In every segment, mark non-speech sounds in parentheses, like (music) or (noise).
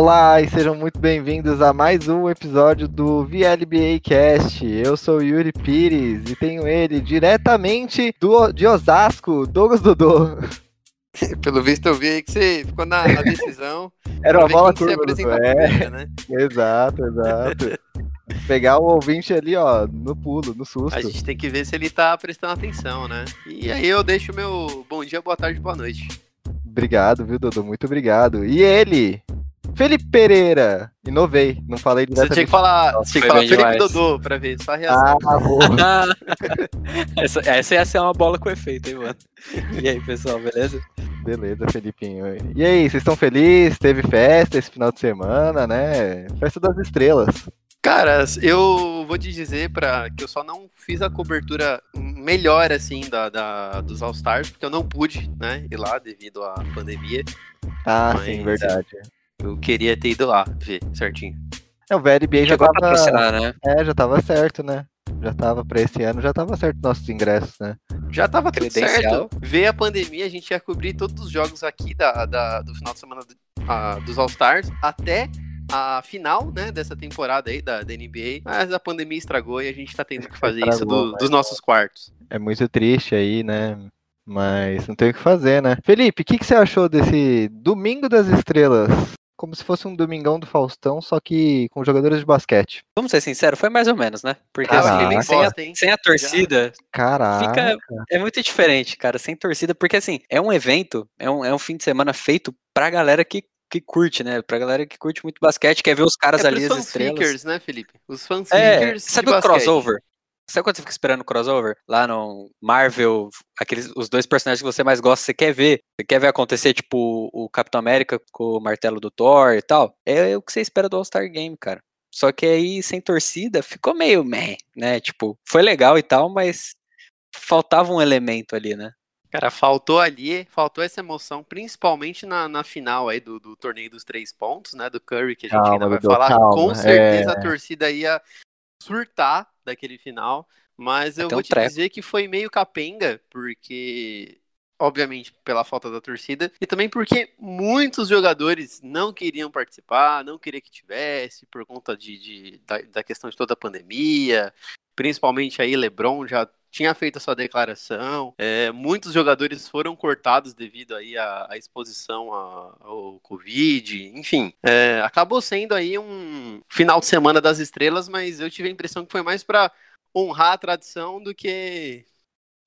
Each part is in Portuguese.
Olá e sejam muito bem-vindos a mais um episódio do VLBA Cast. Eu sou o Yuri Pires e tenho ele diretamente do, de Osasco, Douglas Dodô. (laughs) Pelo visto eu vi aí que você ficou na, na decisão. (laughs) Era uma bola curva, É, né? exato, exato. Pegar o ouvinte ali, ó, no pulo, no susto. A gente tem que ver se ele tá prestando atenção, né? E aí eu deixo o meu bom dia, boa tarde, boa noite. Obrigado, viu, Dodô? Muito obrigado. E ele, Felipe Pereira. Inovei, não falei Você diretamente. tinha que falar, você tinha que falar Felipe demais. Dodô pra ver só a reação. Ah, boa. (laughs) essa, essa ia ser uma bola com efeito, hein, mano? E aí, pessoal, beleza? Beleza, Felipinho. E aí, vocês estão felizes? Teve festa esse final de semana, né? Festa das estrelas. Cara, eu vou te dizer pra, que eu só não fiz a cobertura melhor, assim, da, da- dos All-Stars, porque eu não pude, né, ir lá devido à pandemia. Ah, Mas- sim, verdade. Eu queria ter ido lá ver certinho. É, o VLBA já a tava, patrocinar, né? é, já tava certo, né? Já tava pra esse ano, já tava certo nossos ingressos, né? Já tava tudo certo. Ver a pandemia, a gente ia cobrir todos os jogos aqui da, da- do final de semana do- ah, dos All-Stars até a final, né, dessa temporada aí da, da NBA. Mas a pandemia estragou e a gente tá tendo que (laughs) fazer isso Estragou, do- mas- dos nossos quartos. É muito triste aí, né? Mas não tem o que fazer, né? Felipe, o que, que você achou desse Domingo das Estrelas? Como se fosse um Domingão do Faustão, só que com jogadores de basquete. Vamos ser sinceros, foi mais ou menos, né? Porque Caraca. assim, sem, a, sem a torcida, Caraca. fica. É muito diferente, cara, sem torcida, porque assim, é um evento, é um, é um fim de semana feito pra galera que, que curte, né? Pra galera que curte muito basquete, quer ver os caras é ali, as estrelas. fanfickers, né, Felipe? Os É, fanfickers sabe de o basquete. crossover? Sabe quando você fica esperando o crossover? Lá no Marvel, aqueles, os dois personagens que você mais gosta, você quer ver. Você quer ver acontecer, tipo, o Capitão América com o martelo do Thor e tal. É o que você espera do All-Star Game, cara. Só que aí, sem torcida, ficou meio meh, né? Tipo, foi legal e tal, mas faltava um elemento ali, né? Cara, faltou ali, faltou essa emoção, principalmente na, na final aí do, do torneio dos três pontos, né? Do Curry, que a gente Calma, ainda vai Dudu, falar. calma, Com certeza é. a torcida ia surtar daquele final. Mas eu Até vou um te treco. dizer que foi meio capenga, porque. Obviamente, pela falta da torcida, e também porque muitos jogadores não queriam participar, não queriam que tivesse, por conta de, de- da, da questão de toda a pandemia, principalmente aí LeBron já tinha feito a sua declaração. É, muitos jogadores foram cortados devido aí à, à exposição a- ao Covid. Enfim, é, acabou sendo aí um final de semana das estrelas, mas eu tive a impressão que foi mais para honrar a tradição do que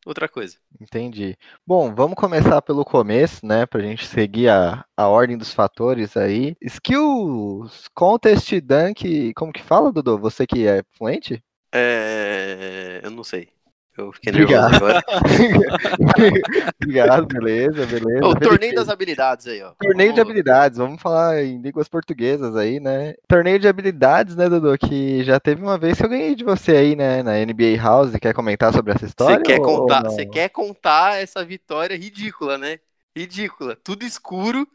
outra coisa. Entendi. Bom, vamos começar pelo começo, né? Pra gente seguir a, a ordem dos fatores aí. Skills, Contest, Dunk, como que fala, Dudu? Você que é fluente? É, eu não sei. Eu fiquei Obrigado. nervoso agora. (laughs) Obrigado, beleza, beleza. O torneio das habilidades aí, ó. Torneio de Vamos- habilidades, vamos falar em línguas portuguesas aí, né? Torneio de habilidades, né, Dudu? Que já teve uma vez que eu ganhei de você aí, né, na NBA House. Quer comentar sobre essa história? Você quer contar, você quer contar essa vitória ridícula, né? Ridícula. Tudo escuro,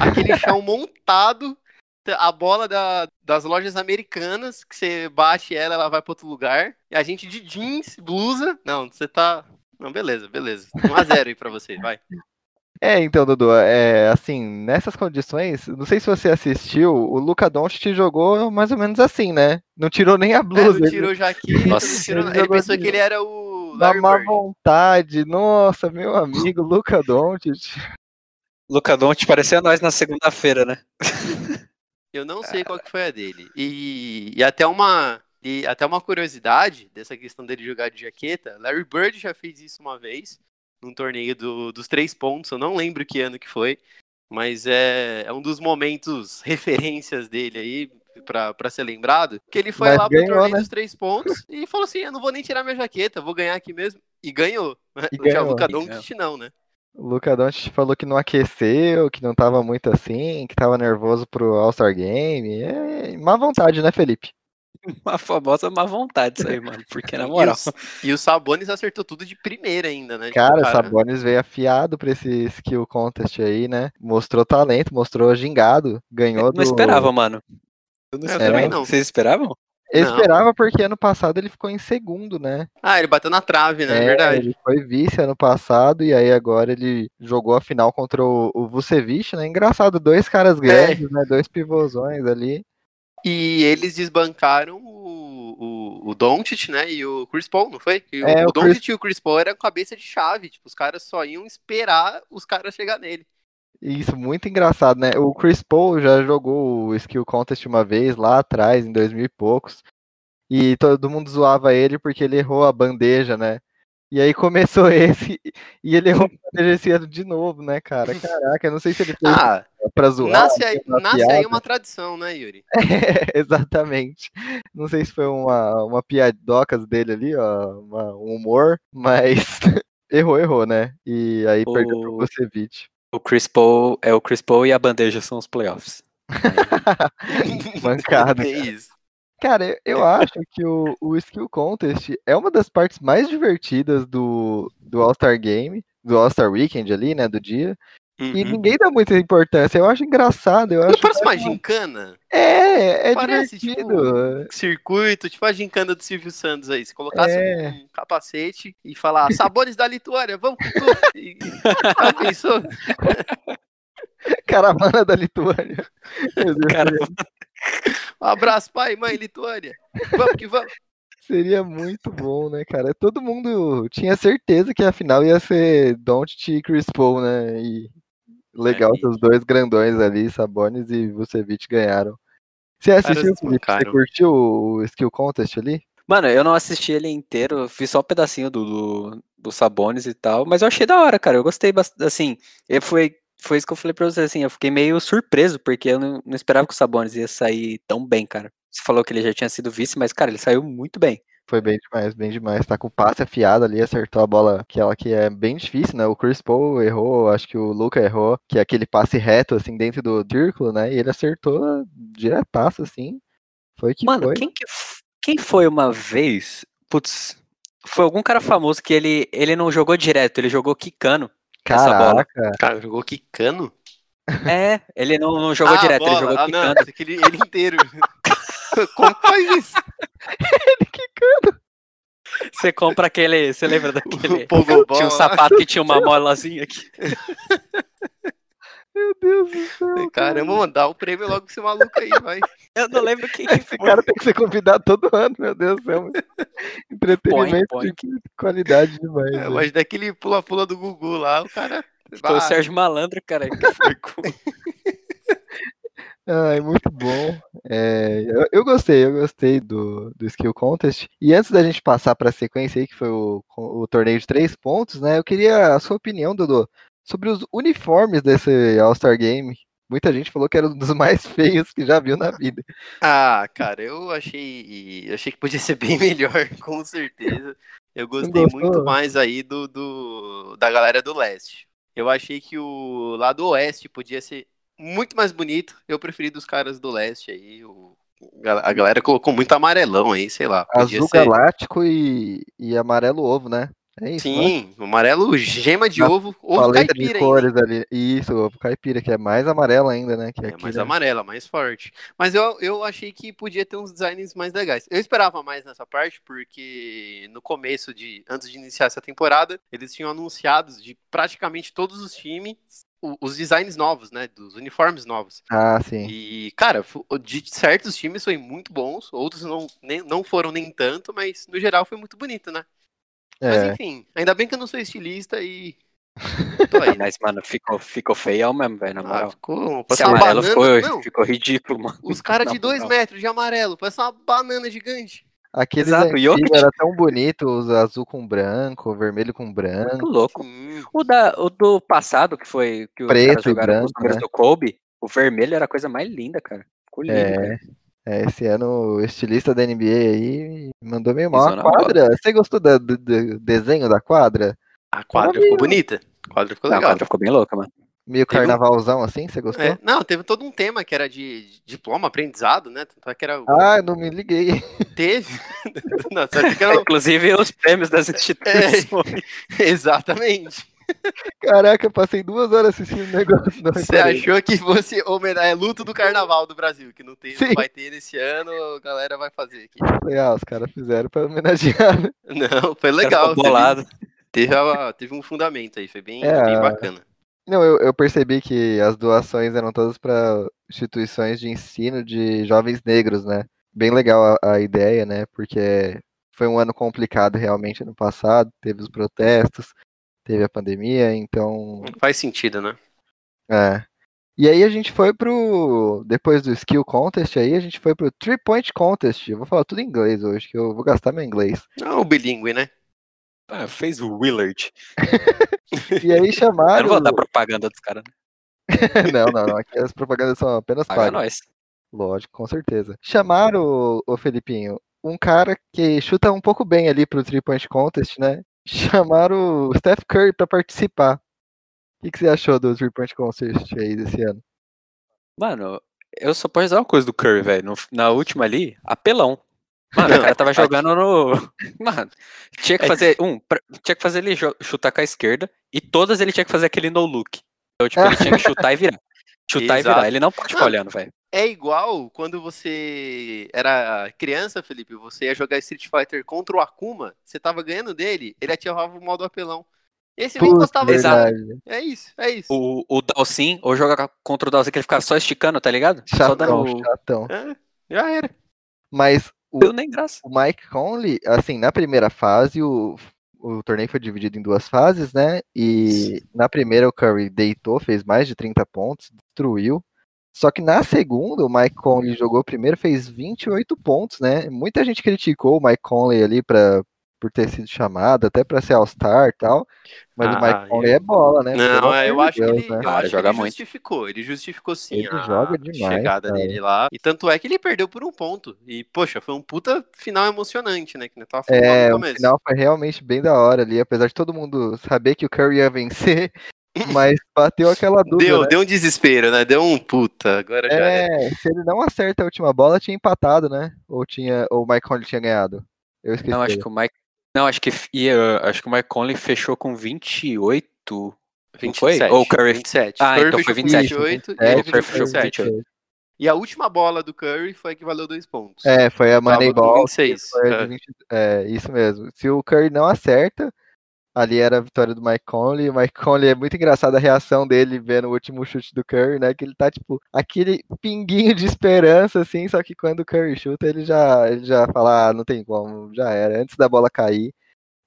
aquele chão (laughs) montado, a bola da- das lojas americanas, que você bate ela, ela vai para outro lugar. E a gente de jeans, blusa. Não, você tá. Não, beleza, beleza. 1x0 aí pra você, vai. É, então, Dudu, é assim, nessas condições, não sei se você assistiu, o Luca Doncic jogou mais ou menos assim, né? Não tirou nem a É, blusa, não ele- tirou jaqueta, Nossa, não tirou... ele ele pensou de- que ele era o na Larry má Bird. vontade. Nossa, meu amigo, Luca Doncic. Luca Doncic parecia nós na segunda-feira, né? (laughs) Eu não sei qual que foi a dele. E, e até uma e até uma curiosidade dessa questão dele jogar de jaqueta, Larry Bird já fez isso uma vez num torneio do- dos três pontos. Eu não lembro que ano que foi, mas é, é um dos momentos (laughs) referências dele aí pra pra ser lembrado. Que ele foi Mas lá pro ganhou, torneio né? dos três pontos e falou assim: "Eu não vou nem tirar minha jaqueta, vou ganhar aqui mesmo." E ganhou. E (laughs) Já ganhou. o ganhou. Doncic não, né? O Luca Doncic falou que não aqueceu, que não tava muito assim, que tava nervoso pro All-Star Game. É má vontade, né, Felipe? (laughs) Uma famosa má vontade isso aí, mano. Porque, na E moral. o, e o Sabonis acertou tudo de primeira ainda, né? Tipo, Cara, o Sabonis veio afiado pra esse skill contest aí, né? Mostrou talento, mostrou gingado, ganhou Eu do... não esperava, mano. Eu não Eu esperava. também não. Vocês esperavam? Eu Não. esperava porque ano passado ele ficou em segundo, né? Ah, ele bateu na trave, né? É, Verdade. Ele foi vice ano passado e aí agora ele jogou a final contra o, o Vucevic, né? Engraçado, dois É. caras grandes, né? Dois pivôzões ali. E eles desbancaram o, o, o Doncic, né? E o Chris Paul, não foi? E o, É, o o Doncic e o Chris Paul eram cabeça de chave. Tipo, os caras só iam esperar os caras chegar nele. Isso, muito engraçado, né? O Chris Paul já jogou o Skill Contest uma vez lá atrás, em 2000 e poucos. E todo mundo zoava ele porque ele errou a bandeja, né? E aí começou (laughs) esse e ele errou a bandeja esse ano de novo, né, cara? (laughs) Caraca, eu não sei se ele fez Ah, pra zoar. nasce aí, uma nasce aí uma tradição, né, Yuri? (laughs) Exatamente. Não sei se foi uma, uma piadocas dele ali, ó, uma- um humor, mas errou, errou, né? E aí perdeu pro O- Vucevic. O Chris Paul é o Chris Paul e a bandeja são os playoffs. (laughs) Mancada. É isso. Cara, eu acho que o, o Skill Contest é uma das partes mais divertidas do, do All-Star Game, do All-Star Weekend ali, né, do dia. E Uhum. ninguém dá muita importância. Eu acho engraçado, eu Não acho... parece uma gincana? É, é Parece, divertido. Circuito, tipo a gincana do Silvio Santos aí. Se colocasse É. um capacete e falar sabores da Lituânia, vamos com tudo. E... (laughs) Pensou? (laughs) Caravana da Lituânia. Meu Deus, Cara, Um abraço, pai e mãe, Lituânia. Vamos que vamos. Seria muito bom, né, cara? Todo mundo tinha certeza que a final ia ser Doncic e Chris Paul, né? E legal É, que os dois grandões ali, Sabonis e Vucevic ganharam. Você assistiu, Felipe? Você curtiu o Skill Contest ali? Mano, eu não assisti ele inteiro, eu vi só um pedacinho do, do, do Sabonis e tal, mas eu achei da hora, cara. Eu gostei bastante. Assim, e foi, foi isso que eu falei pra você, assim, eu fiquei meio surpreso, porque eu não, não esperava que o Sabonis ia sair tão bem, cara. Você falou que ele já tinha sido vice, mas, cara, ele saiu muito bem. Foi bem demais, bem demais. Tá com o passe afiado ali, acertou a bola, aquela que é bem difícil, né? O Chris Paul errou, acho que o Luca errou, que é aquele passe reto, assim, dentro do círculo, né? E ele acertou diretaço, assim. Foi que Mano, foi. quem, que, quem foi uma vez? Putz, foi algum cara famoso que ele, ele não jogou direto, ele jogou quicando. essa bola. Caraca, Cara, jogou quicando? É, ele não, não jogou ah, direto, bola. ele jogou ah, não, quicando. ele, ele inteiro. Como que faz isso? (laughs) Você compra aquele. Você lembra daquele. Tinha um sapato que tinha uma molazinha aqui. (laughs) meu Deus do céu. Caramba, mano, dá o prêmio logo pra esse maluco aí, vai. (laughs) Eu não lembro quem que Esse foi. cara tem que ser convidado todo ano, meu Deus do céu. Entretenimento Põe, de qualidade demais. É, né? mas daquele pula-pula do Gugu lá, o cara. Foi o Sérgio Malandro, cara, que foi com... Ai, muito bom. É, eu, eu gostei, eu gostei do, do Skill Contest. E antes da gente passar para a sequência aí, que foi o, o torneio de três pontos, né? Eu queria a sua opinião, Dudu, sobre os uniformes desse All-Star Game. Muita gente falou que era um dos (laughs) mais feios que já viu na vida. Ah, cara, eu achei. Eu achei que podia ser (laughs) bem melhor, com certeza. Eu gostei muito mais aí do, do da galera do leste. Eu achei que o lado oeste podia ser muito mais bonito. Eu preferi dos caras do leste aí. O, a galera colocou muito amarelão aí, sei lá. Azul ser. galáctico e, e amarelo ovo, né? É isso, né? Sim, amarelo gema de Na ovo, ovo de caipira ainda. cores ali. Isso, ovo caipira, que é mais amarelo ainda, né? Que É, aqui, mais né? amarela, mais forte. Mas eu, eu achei que podia ter uns designs mais legais. Eu esperava mais nessa parte, porque no começo de. Antes de iniciar essa temporada, eles tinham anunciados de praticamente todos os times os designs novos, né? Dos uniformes novos. Ah, sim. E, cara, de certos times foi muito bons, outros não, nem, não foram nem tanto, mas no geral foi muito bonito, né? Mas É. enfim, ainda bem que eu não sou estilista e. (laughs) Tô aí? Mas, mano, ficou, ficou feião mesmo, velho, na Ah, moral. ficou. Esse amarelo banana. ficou, ficou ridículo, mano. Os caras de dois metros de amarelo, parece uma banana gigante. E outro- era tão bonito, os azul com branco, vermelho com Muito branco. louco. Sim. O, da, o do passado, que foi que os Preto e jogaram com os branco, números né? do Kobe, o vermelho era a coisa mais linda, cara. Ficou lindo, cara. É, é, esse ano o estilista da NBA aí mandou meio mal. A na bola. quadra, você gostou da- do, do desenho da quadra? A quadra ficou bonita. A quadra ficou Não, a legal. quadra ficou bem louca, mano. Meio carnavalzão assim, você gostou? É, não, teve todo um tema que era de, de diploma, aprendizado, né? Tanto é que era. Ah, não me liguei. (laughs) Teve. (laughs) não, só que era. Inclusive os prêmios das instituições. (laughs) Exatamente. Caraca, eu passei duas horas assistindo o negócio. Não Você achou que fosse homenagem, é luto do carnaval do Brasil, que não, tem, não vai ter esse ano, a galera vai fazer aqui. Falei, ah, os caras fizeram pra homenagear. né? Não, foi legal. bolado. teve, teve um fundamento aí, foi bem, É, bem a- bacana. Não, eu, eu percebi que as doações eram todas para instituições de ensino de jovens negros, né? Bem legal a, a ideia, né? Porque foi um ano complicado realmente ano passado, teve os protestos, teve a pandemia, então. Faz sentido, né? É. E aí a gente foi pro. Depois do Skill Contest aí, a gente foi pro Three Point Contest. Eu vou falar tudo em inglês hoje, que eu vou gastar meu inglês. Não, o bilíngue, né? Ah, fez o Willard. (laughs) E aí (laughs) Eu chamaram. não vou dar propaganda dos caras. né? (laughs) não, não, não. Aqui as propagandas são apenas Paga pagas. nós. Lógico, com certeza. Chamaram, o, Felipinho, um cara que chuta um pouco bem ali pro Three Point Contest, né? Chamaram o Steph Curry pra participar. O que, que você achou do Three Point Contest aí desse ano? Mano, eu só posso dizer uma coisa do Curry, velho. Na última ali, apelão. Mano, Não, o cara tava jogando no. (laughs) Mano, tinha que fazer. Um, pra- tinha que fazer ele chutar com a esquerda e todas ele tinha que fazer aquele no look. Então, tipo, ele tinha que chutar e virar. (laughs) Chutar e Exato. virar. Ele não pode ficar Ah. olhando, velho. É igual quando você era criança, Felipe, você ia jogar Street Fighter contra o Akuma, você tava ganhando dele, ele ativava o modo apelão. Esse nem Putz, encostava em exato. É isso, é isso. O, o Dalsin, ou joga contra o Dalsin que ele ficava só esticando, tá ligado? só Chatão, dando. chatão. É, já era. Mas o, Deu nem graça. o Mike Conley, assim, na primeira fase, o, o torneio foi dividido em duas fases, né? E na primeira o Curry deitou, fez mais de 30 pontos, destruiu. Só que na segunda, o Mike Conley jogou primeiro, fez 28 pontos, né? Muita gente criticou o Mike Conley ali pra, por ter sido chamado, até pra ser All-Star e tal. Mas o Ah, Mike Conley eu- é bola, né? Não, eu de acho que Deus, ele, né? eu Cara, que joga ele muito. justificou. Ele justificou sim Ele a joga demais, chegada cara. dele lá. E tanto é que ele perdeu por um ponto. E, poxa, foi um puta final emocionante, né? Que eu tava falando É, no o começo. final foi realmente bem da hora ali, apesar de todo mundo saber que o Curry ia vencer, (laughs) mas bateu aquela dúvida, Deu, né? deu um desespero, né? Deu um puta. Agora já era. É, se ele não acerta a última bola, tinha empatado, né? Ou tinha, ou o Mike Conley tinha ganhado. Eu esqueci. Não, acho que o Mike. Não, acho que ia, acho que o Mike Conley fechou com 28. Não foi? 27. Ou o Curry. 27. Ah, Curry então foi com 27. 28 e É, ele o Curry fechou com fechou com 27. 28. E a última bola do Curry foi a que valeu dois pontos. É, foi a Moneyball. 26. Foi é. de 20 é, isso mesmo. Se o Curry não acerta, ali era a vitória do Mike Conley. O Mike Conley é muito engraçado a reação dele vendo o último chute do Curry, né? Que ele tá, tipo, aquele pinguinho de esperança, assim, só que quando o Curry chuta, ele já, ele já fala, ah, não tem como, já era. Antes da bola cair,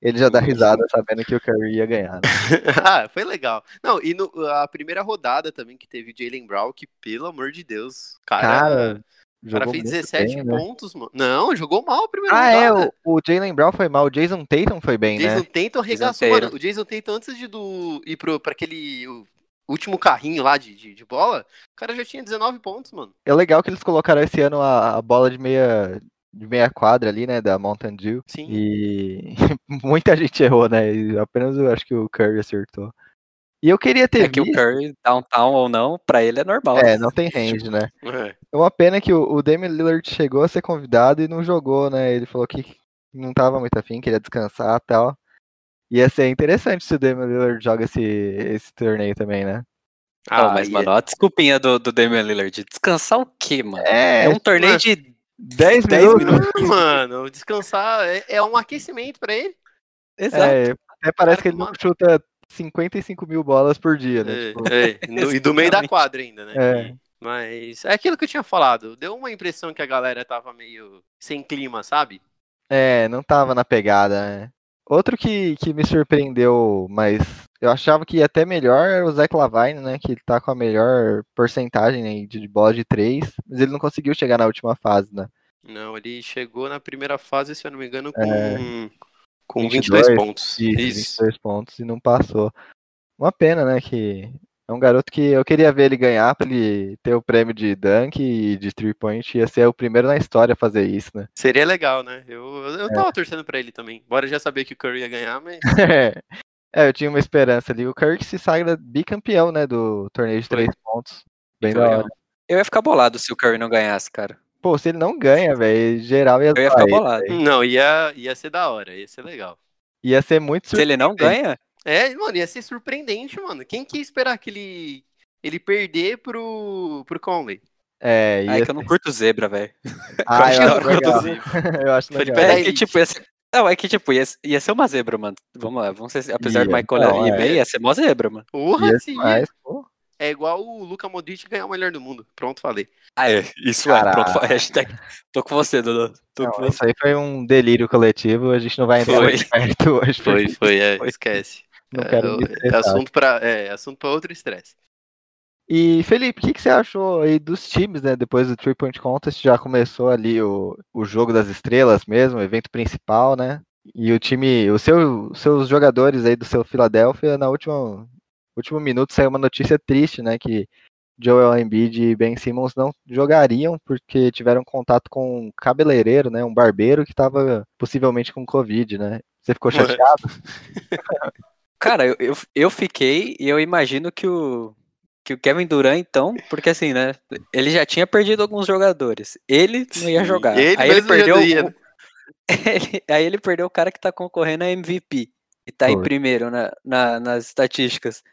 ele já dá risada sabendo que o Curry ia ganhar. né? (laughs) ah, foi legal. Não, e no- a primeira rodada também que teve o Jalen Brown, que pelo amor de Deus, cara, Cara, o cara fez muito 17 bem, né? pontos, mano. Não, jogou mal a primeira Ah, é, o, o Jalen Brown foi mal, o Jason Tatum foi bem, Jason né? Tatum arregaçou, mano. O Jason Tatum, antes de do, ir pro, pra aquele o último carrinho lá de, de, de bola, o cara já tinha 19 pontos, mano. É legal que eles colocaram esse ano a, a bola de meia, de meia quadra ali, né, da Mountain Dew. Sim. E (laughs) muita gente errou, né? E apenas eu acho que o Curry acertou. E eu queria ter É que o visto... Curry, downtown ou não, pra ele é normal. É, né? não tem range, né? (laughs) É. É uma pena que o, o Damian Lillard chegou a ser convidado e não jogou, né? Ele falou que não tava muito afim, queria descansar e tal. Ia ser interessante se o Damian Lillard joga esse, esse torneio também, né? Não, mas, e- mano, a desculpinha do, do Damian Lillard. Descansar o quê, mano? É, É um torneio mano. de 10 10 minutos. minutos. (laughs) (laughs) Mano, descansar é, é um aquecimento pra ele. Exato. É, até parece que ele não chuta 55 mil bolas por dia, né? É, Tipo, é, no- e do meio da quadra ainda, né? É. Mas é aquilo que eu tinha falado. Deu uma impressão que a galera tava meio sem clima, sabe? É, não tava na pegada, né? Outro que, que me surpreendeu, mas eu achava que ia até melhor era o Zach Lavine, né? Que ele tá com a melhor porcentagem né, de bola de 3, mas ele não conseguiu chegar na última fase, né? Não, ele chegou na primeira fase, se eu não me engano, com, É. com 22, 22, pontos. Isso, Isso. 22 pontos e não passou. Uma pena, né? Que é um garoto que eu queria ver ele ganhar pra ele ter o prêmio de dunk e de three point. Ia ser o primeiro na história a fazer isso, né? Seria legal, né? Eu, eu tava torcendo pra ele também. Bora já saber que o Curry ia ganhar, mas. (laughs) é, eu tinha uma esperança ali. O Curry que se sagra bicampeão, né? Do torneio de Foi. três pontos. Bem da legal. hora. Eu ia ficar bolado se o Curry não ganhasse, cara. Pô, se ele não ganha, velho, geral ia Eu ia ficar bolado. velho. Não, ia, ia ser da hora, ia ser legal. Ia ser muito Se ele não ganha, É, mano, ia ser surpreendente, mano. Quem que ia esperar que ele, ele perder pro, pro Conley? É, ia que eu não curto zebra, velho. Ah, acho eu da acho legal. quando eu acho Felipe, legal. da (laughs) É que, tipo, ia ser... Não, é que, tipo, ia, ia ser uma zebra, mano. Vamos lá, vamos ser... apesar do Michael não, ir é. bem, ia ser mó zebra, mano. Porra, sim. demais, pô. É igual o Luca Modric ganhar o melhor do mundo. Pronto, falei. Ah, é, isso Caralho. é, pronto, hashtag. Tô com você, Dudu. Tô Não, com isso você. aí foi um delírio coletivo, a gente não vai entrar Foi. muito perto hoje. Foi, foi, é, Foi. esquece. Não É, quero é assunto pra, é assunto pra outro estresse. E Felipe, o que, que você achou aí dos times, né? Depois do Three Point Contest já começou ali o, o jogo das estrelas mesmo, o evento principal, né? E o time, o seu, os seus jogadores aí do seu Philadelphia, na última último minuto saiu uma notícia triste, né? Que Joel Embiid e Ben Simmons não jogariam porque tiveram contato com um cabeleireiro, né? Um barbeiro que estava possivelmente com Covid, né? Você ficou chateado? (laughs) Cara, eu, eu, eu fiquei e eu imagino que o, que o Kevin Durant, então, porque assim, né? Ele já tinha perdido alguns jogadores. Ele não ia Sim, jogar. ele aí ele perdeu. o- né? (laughs) ele- aí ele perdeu o cara que tá concorrendo a MVP. E tá em Foi. primeiro na, na- nas estatísticas.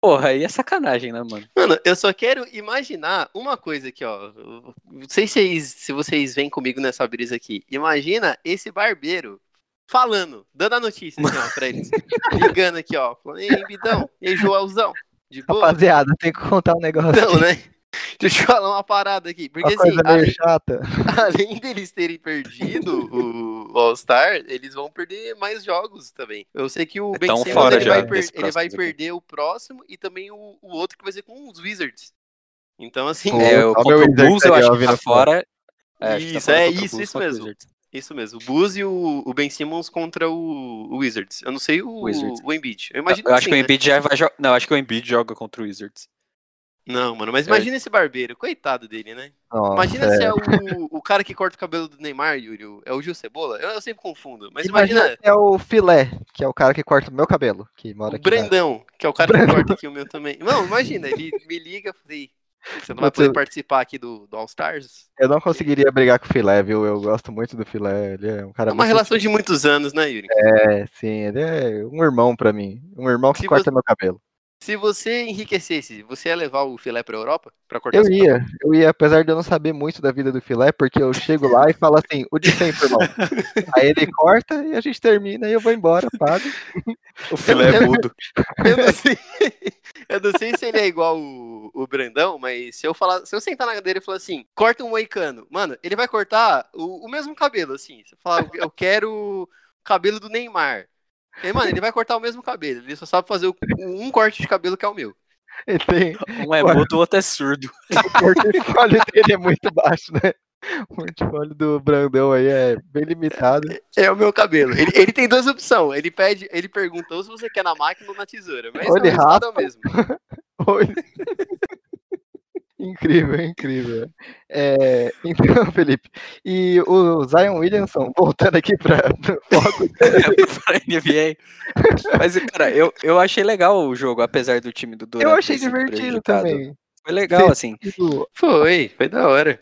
Porra, aí é sacanagem, né, mano? Mano, eu só quero imaginar uma coisa aqui, ó. Não sei se vocês, se vocês vêm comigo nessa brisa aqui. Imagina esse barbeiro falando, dando a notícia assim, ó, pra eles. (laughs) Ligando aqui, ó. Falando, Ei, Bidão, e aí, Joelzão? De boa? Rapaziada, tem que contar um negócio. Não, né? Deixa eu falar uma parada aqui. Porque Uma assim, além, chata. (laughs) além deles terem perdido o, o All-Star, eles vão perder mais jogos também. Eu sei que o Ben Tão Simmons fora ele, já vai, per- ele vai perder o próximo e também o, o outro que vai ser com os Wizards. Então, assim, Pô, É, o contra o Bulls eu aí, acho ó, que tá fora. É, acho que tá Isso, fora é o isso, Bulls, isso o mesmo. Isso mesmo. O Buzz e o, o Ben Simmons contra o, o Wizards. Eu não sei o, Wizards. o Embiid. Eu imagino Eu acho sim, que o né? Embiid já vai jogar. Não, acho que o Embiid joga contra o Wizards. Não, mano, mas É. imagina esse barbeiro. Coitado dele, né? Nossa, Imagina é. se é o, o cara que corta o cabelo do Neymar, Yuri. É o Gil Cebola? Eu, eu sempre confundo. Mas Imagina imagina, é o Filé, que é o cara que corta o meu cabelo, que mora o aqui. na- Brandão, que é o cara que corta aqui o meu também. Não, imagina, ele me liga e falei, você não vai poder participar aqui do, do All Stars? Eu não conseguiria brigar com o Filé, viu? Eu gosto muito do Filé. Ele é um cara É uma muito- relação de muitos anos, né, Yuri? É, sim, ele é um irmão pra mim. Um irmão que Se corta você- meu cabelo. Se você enriquecesse, você ia levar o filé pra Europa? Pra cortar Eu ia, eu ia, apesar de eu não saber muito da vida do Filé, porque eu chego lá e falo assim, o de sempre, irmão. (laughs) Aí ele corta e a gente termina e eu vou embora, pago. (laughs) O filé é mudo. Eu não sei, (laughs) eu não sei se ele é igual o, o Brandão, mas se eu falar, se eu sentar na cadeira e falar assim, corta um moicano, mano, ele vai cortar o, o mesmo cabelo, assim. Você fala, eu quero o cabelo do Neymar. E, mano, ele vai cortar o mesmo cabelo, ele só sabe fazer o- um corte de cabelo que é o meu. Ele tem, Um é mudo, o outro é surdo. (laughs) o portfólio dele é muito baixo, né? O portfólio do Brandão aí é bem limitado. É o meu cabelo. Ele, ele tem duas opções. Ele pede, ele pergunta ou se você quer na máquina ou na tesoura. Mas Ou ele resultado é o mesmo. (laughs) Oi. Incrível, incrível. É, (laughs) então, Felipe, e o Zion Williamson, voltando aqui para o foco, NBA. Mas, cara, eu, eu achei legal o jogo, apesar do time do Durant eu achei divertido também. Foi legal, assim. Foi, foi da hora.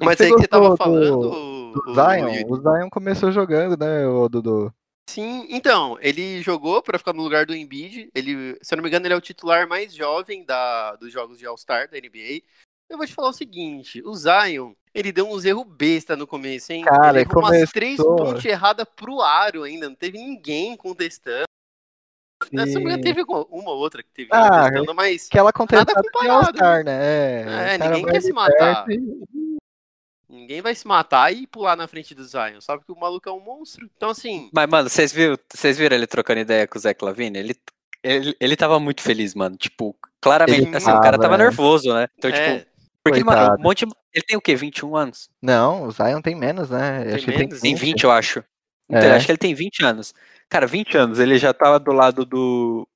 Mas Você aí que você tava do- falando. do o- o Zion, o Zion começou jogando, né, o Dudu? Sim, então, ele jogou pra ficar no lugar do Embiid. Ele, se eu não me engano, ele é o titular mais jovem da, dos jogos de All-Star da NBA. Eu vou te falar o seguinte, o Zion, ele deu uns erros besta no começo, hein? Cara, ele errou umas começou- três pontes erradas pro aro ainda, não teve ninguém contestando. Se eu não me engano, Sim. teve uma ou outra que teve Ah, contestando, mas Aquela contestada Nada comparado, All-Star, né? É, cara ninguém quer se matar. e- ninguém vai se matar e pular na frente do Zion. Sabe que o maluco é um monstro. Então, assim, Mas, mano, vocês viram, vocês viram ele trocando ideia com o Zach Lavine? Ele, ele, ele tava muito feliz, mano. Tipo, claramente, Ele assim, o cara tava, tava é. nervoso, né? Então, é, tipo, porque, mano, Coitado. um monte. Ele tem o quê? 21 anos? Não, o Zion tem menos, né? Tem Acho que menos? Tem 20. 20, eu acho. Então, É. Acho que ele tem 20 anos. Cara, 20 anos, ele já tava do lado do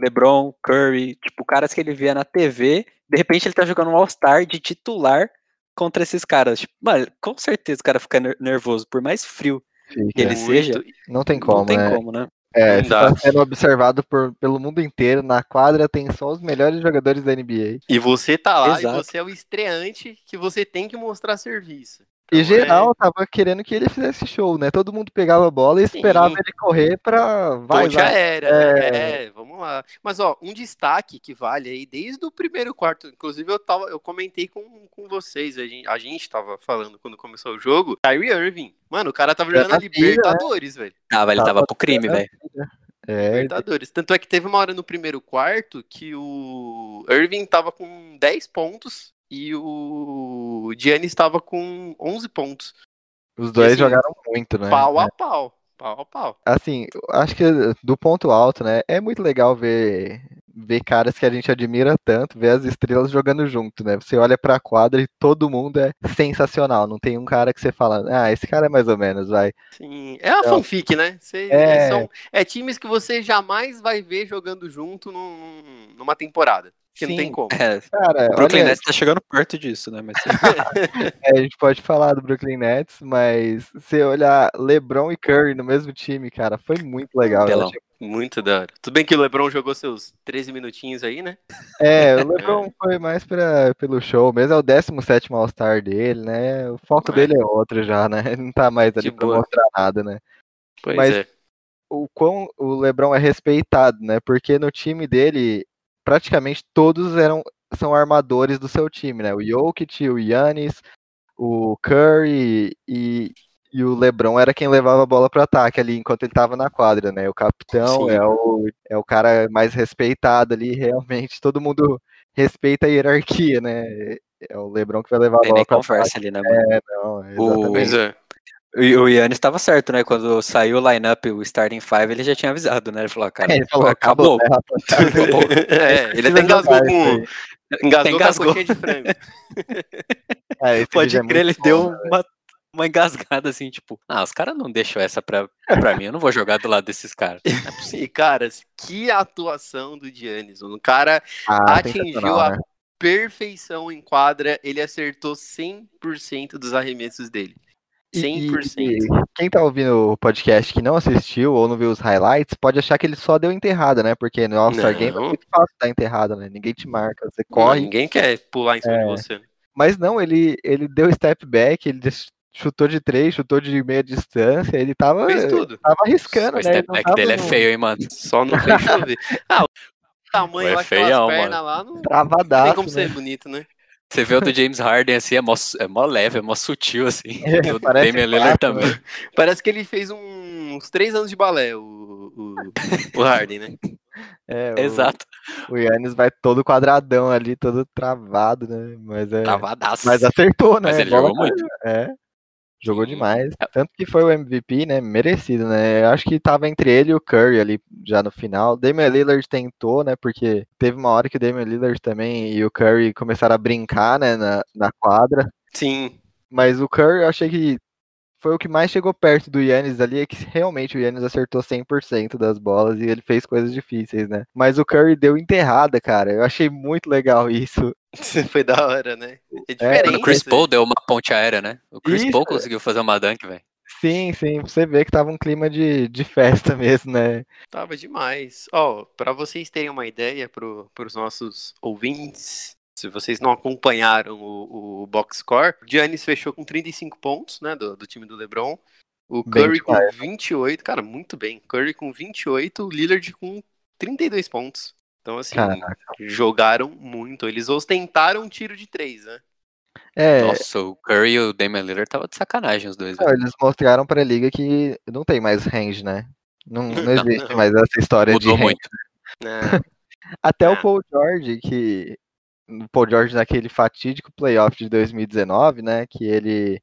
LeBron, Curry, tipo, caras que ele via na TV. De repente ele tá jogando um All-Star de titular contra esses caras. Tipo, mano, com certeza o cara fica ner- nervoso, por mais frio Fica. que ele seja. Não tem como, não tem né? como, né? É, Não você dá. tá sendo observado por, pelo mundo inteiro. Na quadra tem só os melhores jogadores da NBA. E você tá lá Exato. e você é o estreante que você tem que mostrar serviço. E Então, geral é- tava querendo que ele fizesse show, né? Todo mundo pegava a bola e esperava Sim. ele correr pra. Vai, Ponte vai. aérea, né? É, vamos lá. Mas, ó, um destaque que vale aí desde o primeiro quarto. Inclusive, eu, tava, eu comentei com, com vocês, a gente, a gente tava falando quando começou o jogo. Kyrie Irving. Mano, o cara tava jogando a Maravilha, né? Libertadores, velho. Tava, ele Tava tava pro crime, velho. É, Libertadores. Tanto é que teve uma hora no primeiro quarto que o Irving tava com 10 pontos e o Giannis tava com 11 pontos. os dois assim, jogaram muito, né? Pau a pau. Pau a pau. Assim, acho que do ponto alto, né? É muito legal ver, ver caras que a gente admira tanto, ver as estrelas jogando junto, né? Você olha pra quadra e todo mundo é sensacional. Não tem um cara que você fala, ah, esse cara é mais ou menos, vai. Sim, é a Então, fanfic, né? Cê- é- são- é times que você jamais vai ver jogando junto num- numa temporada. Que não Sim. tem como. É, Cara, o Brooklyn olha, Nets tá chegando perto disso, né? Mas (laughs) (laughs) é, a gente pode falar do Brooklyn Nets, mas se olhar LeBron e Curry no mesmo time, cara, foi muito legal. Pelão. Muito da hora. Tudo bem que o LeBron jogou seus 13 minutinhos aí, né? É, o LeBron (laughs) foi mais pra, pelo show mesmo, é o 17 All-Star dele, né? O foco É. dele é outro já, né? Ele não tá mais ali De pra boa. mostrar nada, né? Pois Mas- é. o quão o LeBron é respeitado, né? Porque no time dele, praticamente todos eram são armadores do seu time, né? O Jokic, o Yannis, o Curry e, e o LeBron era quem levava a bola para ataque ali enquanto ele estava na quadra, né? O capitão Sim. é o, é o cara mais respeitado ali, (laughs) realmente todo mundo respeita a hierarquia, né? É o LeBron que vai levar a tem bola nem para conversa ali, né? É, não, é O- exatamente. Pois é. E o Yannis tava certo, né? Quando saiu o lineup, o starting five, ele já tinha avisado, né? Ele falou, cara, É, ele falou, acabou, né, (laughs) rapaziada? É, ele até engasgou com. Engasgou, Engasgou. com a de frango. (laughs) É, Pode é crer, ele muito deu bom, né? uma, uma engasgada assim, tipo, ah, os caras não deixam essa pra, pra mim, eu não vou jogar do lado desses caras. (laughs) E, caras, que atuação do Giannis. O cara Ah, atingiu a né? perfeição em quadra, ele acertou 100% dos arremessos dele. E- 100%. E, quem tá ouvindo o podcast que não assistiu ou não viu os highlights, pode achar que ele só deu enterrada, né? Porque no All-Star Game é Não. muito fácil dar enterrada, né? Ninguém te marca, você Não, corre. ninguém quer pular em cima É. de você. Mas não, ele, ele deu step back, ele chutou de três, chutou de meia distância, ele tava, Fez tudo. tava arriscando, O né? Ele step não back dele é no- feio, hein, mano. Só não fez chover. (laughs) Ah, o tamanho É lá, feião, pernas mano. lá, não tem Travadaço, como né? ser bonito, né? Você vê o do (laughs) James Harden assim, é mó, é mó leve, é mó sutil, assim. (laughs) É, o do parece Damian Lillard também. né? Parece que ele fez um- uns três anos de balé, o, o, o Harden, né? É, o, Exato. o Yannis vai todo quadradão ali, todo travado, né? Mas é. Travadaço. Mas acertou, né? Mas ele Bola jogou muito. É. Jogou demais. Tanto que foi o MVP, né? Merecido, né? Eu acho que tava entre ele e o Curry ali já no final. Damian Lillard tentou, né? Porque teve uma hora que o Damian Lillard também e o Curry começaram a brincar, né? Na, na quadra. Sim. Mas o Curry eu achei que foi o que mais chegou perto do Yannis ali, é que realmente o Yannis acertou 100% das bolas e ele fez coisas difíceis, né? Mas o Curry deu enterrada, cara. Eu achei muito legal isso. (laughs) Foi da hora, né? É É, diferente. O Chris aí. Paul deu uma ponte aérea, né? O Chris Isso. Paul conseguiu fazer uma dunk, velho. Sim, sim, você ver que tava um clima de, de festa (laughs) mesmo, né? Tava demais. Ó, pra vocês terem uma ideia pro, pros nossos ouvintes, se vocês não acompanharam o, o box score, o Giannis fechou com 35 pontos, né, do, do time do LeBron. O Curry com demais. 28, cara, muito bem. Curry com 28, o Lillard com 32 pontos. Então, assim, Caraca. jogaram muito. Eles ostentaram um tiro de três, né? É, Nossa, o Curry e o Damian Lillard tava de sacanagem os dois, não, velho. eles mostraram pra liga que não tem mais range, né? Não, não Não, (laughs) existe não. mais essa história de Mudou range. muito. É, (laughs) Até o Paul George, que. O Paul George naquele fatídico playoff de 2019, né? Que ele.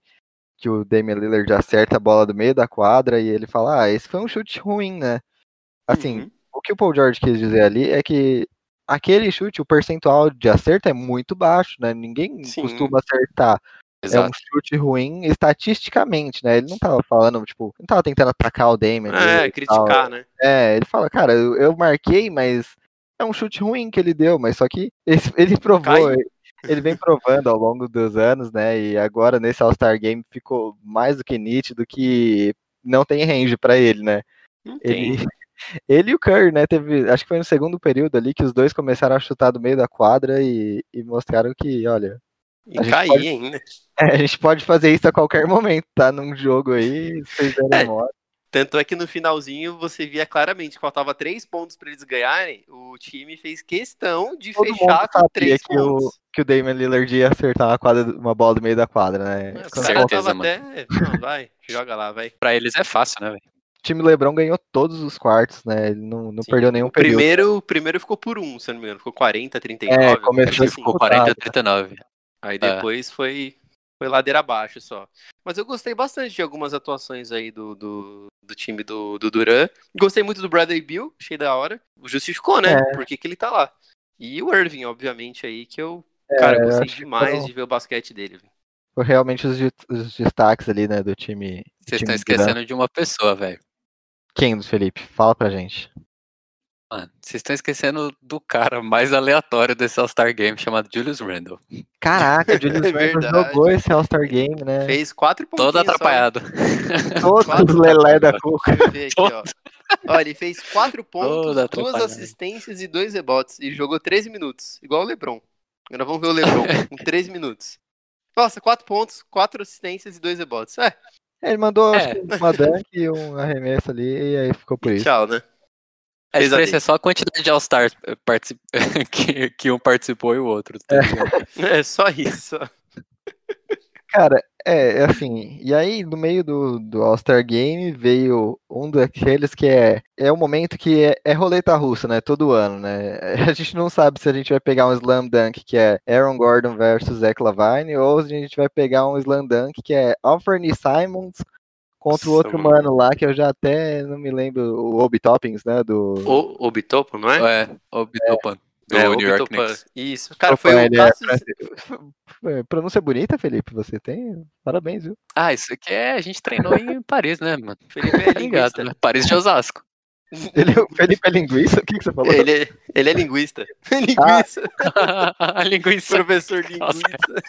Que o Damian Lillard acerta a bola do meio da quadra e ele fala: Ah, esse foi um chute ruim, né? Assim, uhum. o que o Paul George quis dizer ali é que aquele chute, o percentual de acerto é muito baixo, né? Ninguém Sim. costuma acertar. É um Exato. chute ruim estatisticamente, né? Ele não tava falando, tipo, não tava tentando atacar o Damian. É, e tal. criticar, né? É, ele fala, cara, eu, eu marquei, mas é um chute ruim que ele deu, mas só que (laughs) ele, ele provou, ele, ele vem provando ao longo dos anos, né? E agora nesse All-Star Game ficou mais do que nítido que não tem range pra ele, né? Não Ele, tem. (laughs) ele e o Curry, né? Teve, acho que foi no segundo período ali que os dois começaram a chutar do meio da quadra e, e mostraram que, olha, E cair pode- ainda. É, a gente pode fazer isso a qualquer momento, tá? Num jogo aí, (laughs) vocês deram É. Tanto é que no finalzinho você via claramente que faltava três pontos pra eles ganharem. O time fez questão de Todo fechar com três que o, pontos. que o Damian Lillard ia acertar uma, quadra, uma bola do meio da quadra, né? Os Quando certeza, mano. até. Não, vai, joga lá, vai. Pra eles é fácil, né, velho? O time LeBron ganhou todos os quartos, né? Ele não, não Sim, perdeu nenhum o período. primeiro, o primeiro ficou por um, se eu não me engano. Ficou 40, 39. É, começou assim. Ficou disputado. 40 a 39. Aí É. depois foi, foi ladeira abaixo só. Mas eu gostei bastante de algumas atuações aí do, do, do time do, do Duran. Gostei muito do Bradley Bill, achei da hora. Justificou, né? É. Por que, que ele tá lá. E o Irving, obviamente, aí, que eu, É, cara, eu gostei demais de ver o basquete dele. Foi realmente os, os destaques ali, né, do time. Vocês estão esquecendo de uma pessoa, velho. Quem, do Felipe? Fala pra gente. Mano, vocês estão esquecendo do cara mais aleatório desse All-Star Game chamado Julius Randle. Caraca, o Julius (laughs) É Randle jogou esse All-Star Game, né? Fez quatro pontinhos Todo atrapalhado. Os (laughs) lelé da cuca. Olha, ele fez quatro (laughs) pontos, Todo duas assistências e dois rebotes. E jogou 13 minutos, igual o Lebron. Agora vamos ver o Lebron com 13 minutos. Nossa, quatro pontos, quatro assistências e dois rebotes. É, Ele mandou acho É. que uma dunk e um arremesso ali, e aí ficou por isso. tchau, né? A Fez a diferença é só a quantidade de All-Stars eh, particip- (laughs) que, que um participou e o outro. tá ligado? É só isso. Cara, é, é assim, e aí no meio do, do All-Star Game veio um daqueles que é, é um momento que é, é roleta russa, né, todo ano, né, (laughs) a gente não sabe se a gente vai pegar um Slam Dunk que é Aaron Gordon versus Zach Lavine, ou se a gente vai pegar um Slam Dunk que é Anthony Simons contra o outro mano. mano lá, que eu já até não me lembro, o Obi Toppings, né, do... O, o Bitopo, não é? É, o Bitopan, do É, o New York. Knicks. Isso. Cara, Opa, foi o ele é. É, Pronúncia bonita, Felipe, você tem? Parabéns, viu? Ah, isso aqui é. A gente treinou em Paris, né, mano? (laughs) Felipe é Tá linguista. né? Paris de Osasco. Ele, o Felipe é linguiça? O que, que você falou? Ele é, ele é linguista. (laughs) linguista. (laughs) a linguiça. Professor linguista.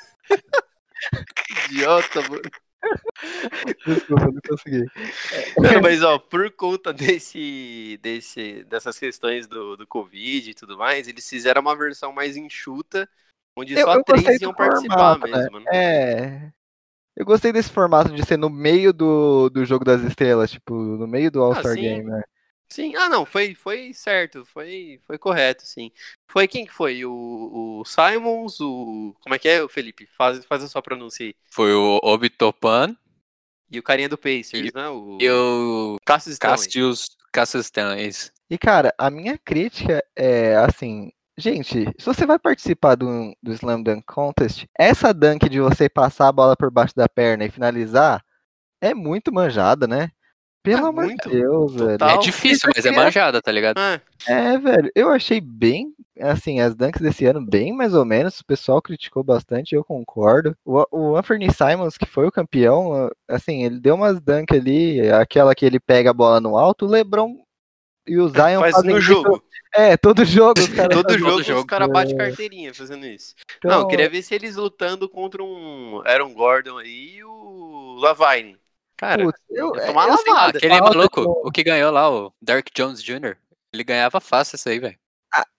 Idiota, mano. Desculpa, não consegui. Não, mas ó, por conta desse, desse, dessas questões do, do Covid e tudo mais, eles fizeram uma versão mais enxuta, onde Eu- só eu três iam participar formato, né? mesmo. Né? É. Eu gostei desse formato de ser no meio do, do jogo das estrelas, tipo, no meio do All-Star Ah. Game, né? Sim, ah não, foi, foi certo, foi, foi correto, sim. Foi quem que foi? O, o Simons, o. Como é que é, o Felipe? Faz, faz a sua pronúncia aí. Foi o Obitopan E o carinha do Pacers, E- né? O e o Cassius. Cassius, Cassius Stanley. E, cara, a minha crítica é assim. Gente, se você vai participar do, do Slam Dunk Contest, essa dunk de você passar a bola por baixo da perna e finalizar é muito manjada, né? Pelo Ah, amor muito. de Deus, velho. É difícil, mas é criança- manjada, tá ligado? Ah, É, velho, eu achei bem, assim, as dunks desse ano bem mais ou menos, o pessoal criticou bastante, eu concordo. O, o Anthony Simons, que foi o campeão, assim, ele deu umas dunks ali, aquela que ele pega a bola no alto, o LeBron e o Zion faz fazem no isso- jogo. É, todo jogo os (laughs) caras Todo jogo, jogo. os caras batem É. carteirinha fazendo isso. Então, Não, eu queria ver se eles lutando contra um Aaron Gordon aí e o Lavine. Cara, putz, eu, eu uma sinto lavada. Aquele falta maluco, o que ganhou lá, o Derek Jones Jr., ele ganhava fácil isso aí, velho.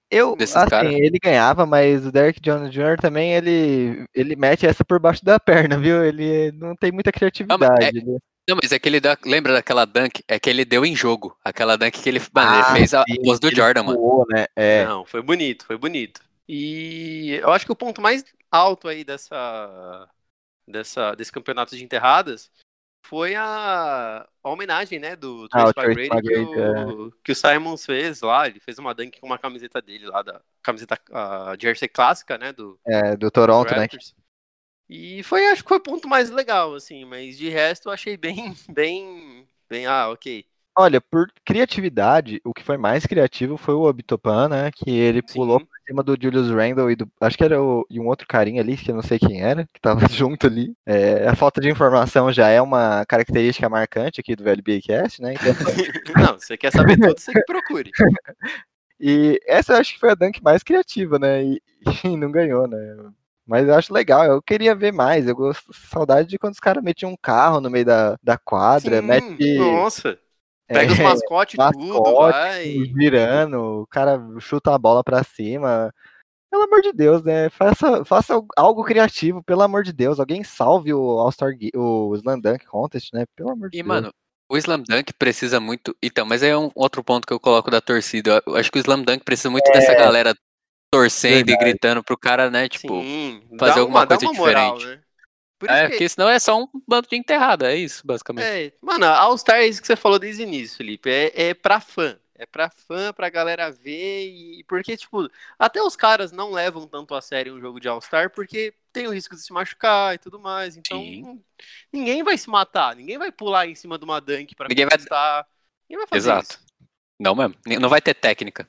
Eu, desses assim, cara. ele ganhava, mas o Derek Jones Jr. também, ele, ele mete essa por baixo da (laughs) perna, viu? Ele não tem muita criatividade. é- ele- Não, mas é que ele dá, lembra daquela dunk? É que ele deu em jogo. Aquela dunk que ele, mano, ele Ah, fez a pose do Jordan, mano. voou, né? É. Não, foi bonito, foi bonito. E eu acho que o ponto mais alto aí dessa, dessa desse campeonato de enterradas foi a, a homenagem, né, do Ah, Trace Trace McGrady que, o, que o Simons fez lá. Ele fez uma dunk com uma camiseta dele lá, da camiseta a jersey clássica, né, do É, do Toronto, né? E foi, acho que foi o ponto mais legal, assim, mas de resto eu achei bem, (laughs) bem, bem, ah, ok. Olha, por criatividade, o que foi mais criativo foi o Obitopan, né? Que ele Sim. pulou cima do Julius Randle e do. Acho que era o, e um outro carinha ali, que eu não sei quem era, que tava (laughs) junto ali. É, a falta de informação já é uma característica marcante aqui do VLBcast, né? Então, (laughs) Não, você quer saber tudo, você que procure. (laughs) e essa eu acho que foi a dunk mais criativa, né? E, e não ganhou, né? Mas eu acho legal, eu queria ver mais. Eu gosto saudade de quando os caras metiam um carro no meio da, da quadra, Sim, mete. Nossa, pega os é, mascotes tudo, mascote, vai. virando, o cara chuta a bola pra cima. pelo amor de Deus, né? Faça, faça algo criativo, pelo amor de Deus. Alguém salve o All-Star, o Slam Dunk Contest, né? Pelo amor de E, Deus. mano, o Slam Dunk precisa muito. Então, mas aí é um outro ponto que eu coloco da torcida. Eu acho que o Slam Dunk precisa muito dessa galera torcendo e Verdade. gritando pro cara, né? Tipo, Sim, fazer alguma coisa uma moral, diferente. né? Por isso é, que- porque senão é só um bando de enterrado, é isso, basicamente. É, mano, a All Star é isso que você falou desde o início, Felipe. É, é pra fã. É pra fã, pra galera ver. E porque, tipo, até os caras não levam tanto a sério um jogo de All Star porque tem o risco de se machucar e tudo mais. Então, Sim. ninguém vai se matar. Ninguém vai pular em cima de uma dunk pra Ninguém vai- conquistar. Ninguém vai fazer Exato. isso. Não mesmo. Não vai ter técnica.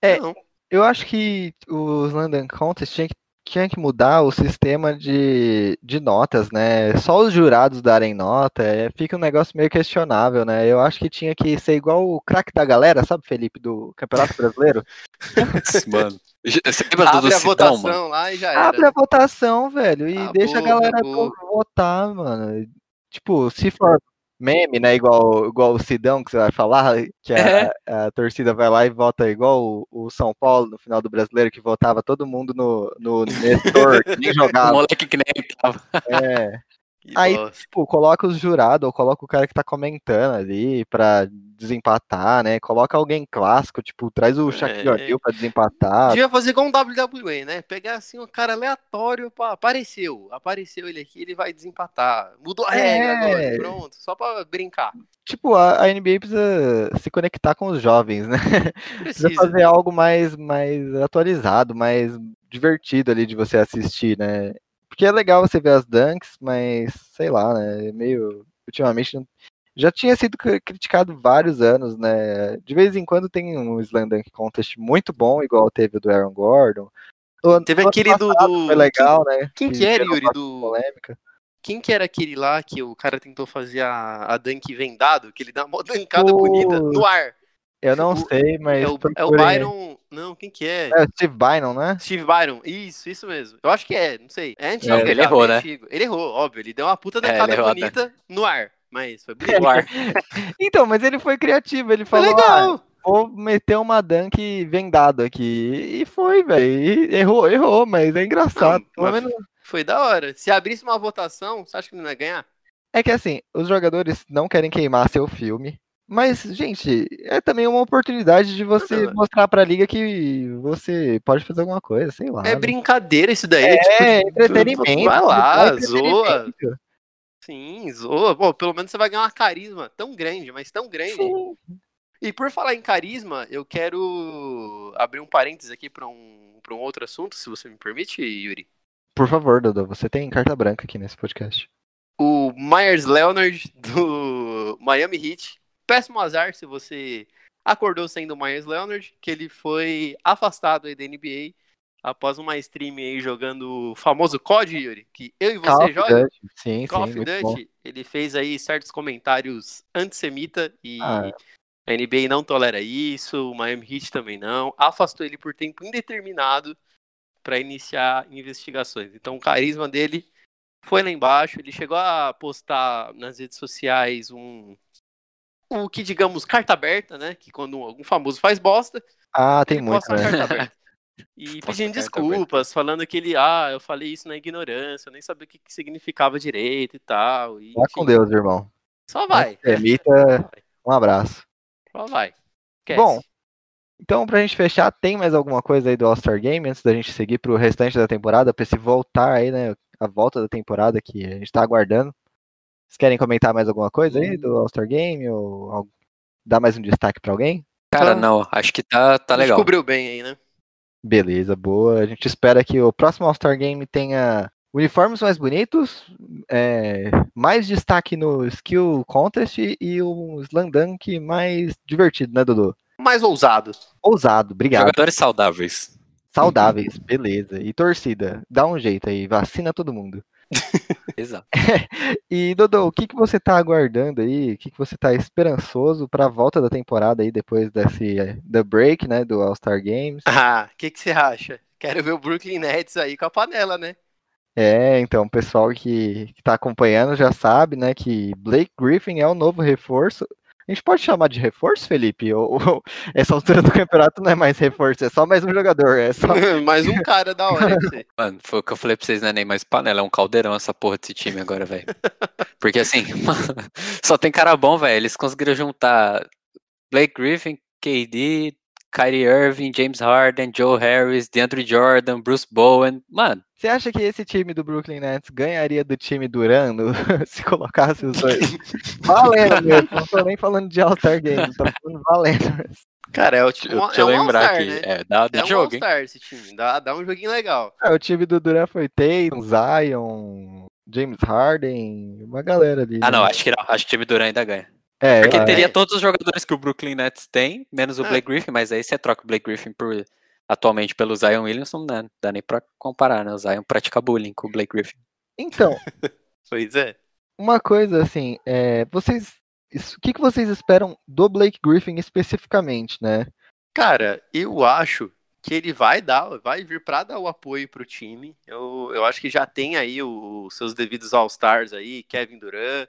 É, Não. Eu acho que o Slam Dunk Contest tinha que, tinha que mudar o sistema de, de notas, né? Só os jurados darem nota, é, fica um negócio meio questionável, né? Eu acho que tinha que ser igual o craque da galera, sabe, Felipe, do Campeonato Brasileiro? (laughs) Mano. Você lembra do, do Abre a Sidão, votação mano? lá e já era. Abre a votação, velho, e Acabou, deixa a galera toda votar, mano. Tipo, se for meme, né, igual, igual o Sidão que você vai falar, que a, É. a torcida vai lá e vota igual o, o São Paulo no final do Brasileiro, que votava todo mundo no, no Nestor, (laughs) que nem O jogava. moleque que nem tava. É. (laughs) Que Aí, bosta. tipo, coloca os jurados, ou coloca o cara que tá comentando ali pra desempatar, né? Coloca alguém clássico, tipo, traz o Shaquille É. O'Neal pra desempatar. Devia fazer igual um WWE, né? Pegar assim um cara aleatório, pá, apareceu, apareceu ele aqui, ele vai desempatar. Mudou a É. regra agora, pronto, só pra brincar. Tipo, a, a NBA precisa se conectar com os jovens, né? (laughs) Precisa Precisa. fazer algo mais, mais atualizado, mais divertido ali de você assistir, né? Porque é legal você ver as dunks, mas sei lá, né? é Meio. Ultimamente não- já tinha sido cri- criticado vários anos, né? De vez em quando tem um Slam Dunk Contest muito bom, igual teve o do Aaron Gordon. O Teve aquele do- Foi legal, né? Quem que era, gerou Yuri, do- Polêmica. Quem que era aquele lá que o cara tentou fazer a, a dunk vendado, que ele dá uma (laughs) dancada O- bonita no ar? Eu não O- sei, mas. É o, é o. Byron. Não, quem que é? É o Steve Bynum, né? Steve Byron. Isso, isso mesmo. Eu acho que é, não sei. É antigo. Não, ele já, errou, né? antigo. Ele errou, óbvio. Ele deu uma puta É, dancada a bonita no ar. Mas foi bonito. No ar. (laughs) Então, mas ele foi criativo, ele Foi falou, ah, legal. vou meter uma dunk vendado aqui. E foi, velho. Errou, errou, mas é engraçado. Não, Pelo mas- menos. Foi da hora. Se abrisse uma votação, você acha que ele não ia ganhar? É que assim, os jogadores não querem queimar seu filme. Mas, gente, é também uma oportunidade de você Não, mostrar pra liga que você pode fazer alguma coisa, sei lá. É né? brincadeira isso daí. É, tipo, entretenimento. Vai lá, é zoa. Sim, zoa. Pô, pelo menos você vai ganhar uma carisma tão grande, mas tão grande. Sim. E por falar em carisma, eu quero abrir um parênteses aqui pra um, pra um outro assunto, se você me permite, Yuri. Por favor, Dodô, você tem carta branca aqui nesse podcast. O Myers Leonard do Miami Heat. Péssimo azar se você acordou sendo o Myers Leonard, que ele foi afastado aí da NBA após uma stream aí jogando o famoso COD, Yuri, que eu e você jogam. Sim, Call sim, of. Duty, ele fez aí certos comentários antissemita e Ah. a NBA não tolera isso, o Miami Heat também não. Afastou ele por tempo indeterminado para iniciar investigações. Então o carisma dele foi lá embaixo, ele chegou a postar nas redes sociais um o que digamos carta aberta, né, que quando algum famoso faz bosta, Ah, tem muito, né? (laughs) E pedindo desculpas, falando que ele, ah, eu falei isso na ignorância, eu nem sabia o que, que significava direito e tal. E, Vá com Deus, irmão. Só vai. Emita, (laughs) um abraço. Só vai. Esquece. Bom, Então, pra gente fechar, tem mais alguma coisa aí do All-Star Game antes da gente seguir pro restante da temporada, pra esse voltar aí, né? A volta da temporada que a gente tá aguardando. Vocês querem comentar mais alguma coisa aí do All-Star Game? Ou dar mais um destaque pra alguém? Cara, Tá. não, acho que tá, tá legal. Descobriu bem aí, né? Beleza, boa. A gente espera que o próximo All-Star Game tenha uniformes mais bonitos, é, mais destaque no Skill Contest e um Slam Dunk mais divertido, né, Dudu? Mais ousado. Ousado, obrigado. Jogadores saudáveis. Saudáveis, beleza. E torcida, dá um jeito aí, vacina todo mundo. Exato. (laughs) E, Dodô, o que, que você tá aguardando aí? O que, que você tá esperançoso pra volta da temporada aí, depois desse eh, The Break, né, do All-Star Games? Ah, o que, que você acha? Quero ver o Brooklyn Nets aí com a panela, né? É, então, o pessoal que, que tá acompanhando já sabe, né, que Blake Griffin é o novo reforço. A gente pode chamar de reforço, Felipe? Ou, ou essa altura do campeonato não é mais reforço, é só mais um jogador. É só... (laughs) mais um cara da hora. (laughs) Mano, foi o que eu falei pra vocês, não é nem mais panela, é um caldeirão essa porra desse time agora, velho. Porque assim, (laughs) mano, só tem cara bom, velho. Eles conseguiram juntar Blake Griffin, KD, Kyrie Irving, James Harden, Joe Harris, DeAndre Jordan, Bruce Bowen. Mano. Você acha que esse time do Brooklyn Nets ganharia do time Durando (laughs) se colocasse os dois? (laughs) valendo mesmo, não tô nem falando de All-Star Game, tô falando valendo. Cara, é o time. Deixa eu é um lembrar aqui. Né? É, dá, dá é jogo, um All-Star esse time. Dá, dá um joguinho legal. É, o time do Durant foi Tatum, Zion, James Harden, uma galera ali. Ah, né? não, acho que não. Acho que o time Durant ainda ganha. É, Porque é, teria todos os jogadores que o Brooklyn Nets tem, menos o É. Blake Griffin, mas aí você troca o Blake Griffin por, atualmente pelo Zion Williamson, não dá nem pra comparar, né? O Zion pratica bullying com o Blake Griffin. Então, (laughs) Pois é. uma coisa assim, é, vocês. O que, que vocês esperam do Blake Griffin especificamente, né? Cara, eu acho que ele vai dar, vai vir pra dar o apoio pro time. Eu, eu acho que já tem aí o- os seus devidos All-Stars aí, Kevin Durant,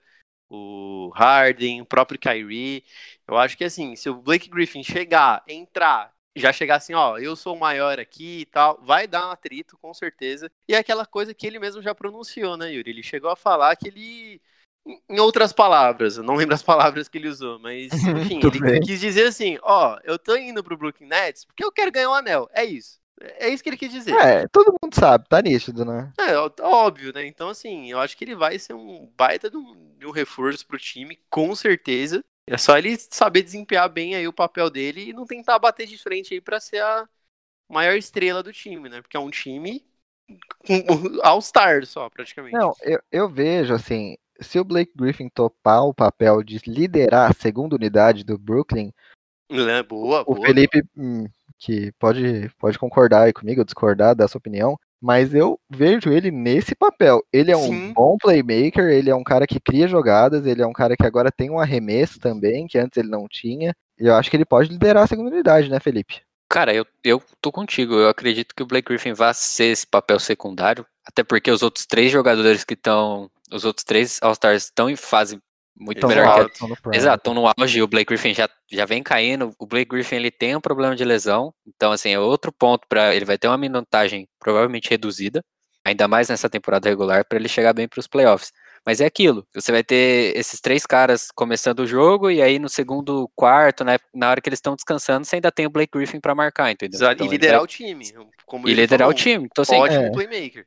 o Harden, o próprio Kyrie. Eu acho que assim, se o Blake Griffin chegar, entrar, já chegar assim, ó, eu sou o maior aqui e tal, vai dar um atrito, com certeza. E é aquela coisa que ele mesmo já pronunciou, né, Yuri? Ele chegou a falar que ele. Em outras palavras, eu não lembro as palavras que ele usou, mas (laughs) enfim, ele bem. quis dizer assim: ó, eu tô indo pro Brooklyn Nets porque eu quero ganhar um anel. É isso. É isso que ele quis dizer. É, todo mundo sabe, tá nítido, né? É, óbvio, né? Então, assim, eu acho que ele vai ser um baita de um, de um reforço pro time, com certeza. É só ele saber desempenhar bem aí o papel dele e não tentar bater de frente aí pra ser a maior estrela do time, né? Porque é um time All-Star só, praticamente. Não, eu, eu vejo assim, se o Blake Griffin topar o papel de liderar a segunda unidade do Brooklyn, É, boa, o boa. Felipe, hum, que pode, pode concordar aí comigo, discordar da sua opinião, mas eu vejo ele nesse papel. Ele é um Sim. bom playmaker, ele é um cara que cria jogadas, ele é um cara que agora tem um arremesso também, que antes ele não tinha. E eu acho que ele pode liderar a segunda unidade, né, Felipe? Cara, eu, eu tô contigo. Eu acredito que o Blake Griffin vai ser esse papel secundário. Até porque os outros três jogadores que estão. Os outros três All-Stars estão em fase muito melhor que alto. Tão prime. Exato, estão no auge, o Blake Griffin já, já vem caindo. O Blake Griffin ele tem um problema de lesão, então assim, é outro ponto para ele vai ter uma minutagem provavelmente reduzida, ainda mais nessa temporada regular para ele chegar bem para os playoffs. Mas é aquilo, você vai ter esses três caras começando o jogo e aí no segundo quarto, né, na hora que eles estão descansando, você ainda tem o Blake Griffin para marcar, entendeu? Exato, Então, e liderar vai- o time. Como e liderar o falou, time. Então assim, Ótimo É. playmaker.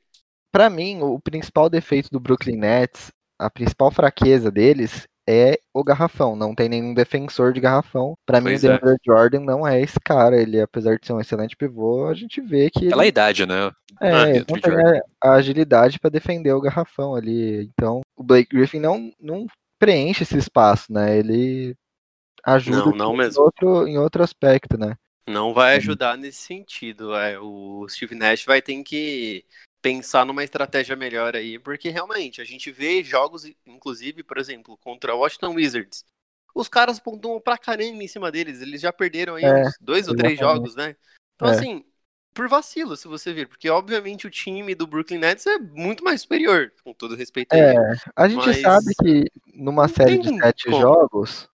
Pra mim, o principal defeito do Brooklyn Nets, a principal fraqueza deles é o garrafão. Não tem nenhum defensor de garrafão. Pra mim, o é. DeAndre Jordan não é esse cara. Ele, apesar de ser um excelente pivô, a gente vê que pela ele, idade, né? é, Ah, ele não tem a, agilidade pra defender o garrafão ali. Então, o Blake Griffin não, não preenche esse espaço, né? Ele ajuda Não, não. Em, outro, em outro aspecto, né? Não vai ajudar nesse sentido. É, o Steve Nash vai ter que pensar numa estratégia melhor aí, porque realmente a gente vê jogos, inclusive, por exemplo, contra o Washington Wizards. Os caras pontuam pra caramba em cima deles. Eles já perderam aí É, uns dois ou três jogos, né? Então, É. assim, por vacilo, se você ver, porque obviamente o time do Brooklyn Nets é muito mais superior, com todo respeito a É, ele. a gente Mas sabe que numa série de sete como. jogos,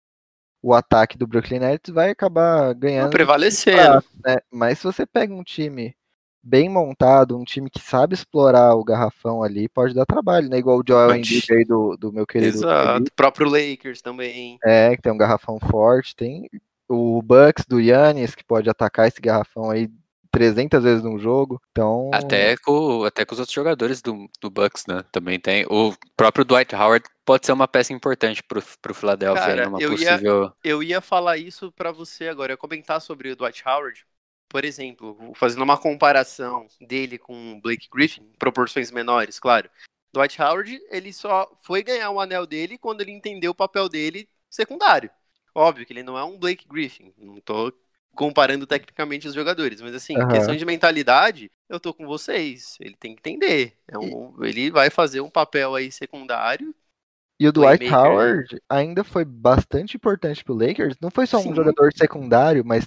o ataque do Brooklyn Nets vai acabar Vai ganhando. prevalecer. espaço, né? Mas se você pega um time bem montado, um time que sabe explorar o garrafão ali, pode dar trabalho, né? Igual o Joel. Embiid aí do, do meu querido Exato. O próprio Lakers também. é, que tem um garrafão forte, tem o Bucks do Yannis, que pode atacar esse garrafão aí 300 vezes num jogo. Então, Até com, até com os outros jogadores do, do Bucks, né? Também tem. O próprio Dwight Howard pode ser uma peça importante pro, pro Philadelphia Cara, numa eu ia- possível. Eu ia falar isso pra você agora, eu ia comentar sobre o Dwight Howard. Por exemplo, fazendo uma comparação dele com o Blake Griffin, em proporções menores, claro. Dwight Howard, ele só foi ganhar o anel dele quando ele entendeu o papel dele secundário. Óbvio que ele não é um Blake Griffin, não tô comparando tecnicamente os jogadores, mas assim, Aham. questão de mentalidade, eu tô com vocês. Ele tem que entender. É um- ele vai fazer um papel aí secundário E o Dwight playmaker? Howard ainda foi bastante importante pro Lakers. Não foi só um Sim. jogador secundário, mas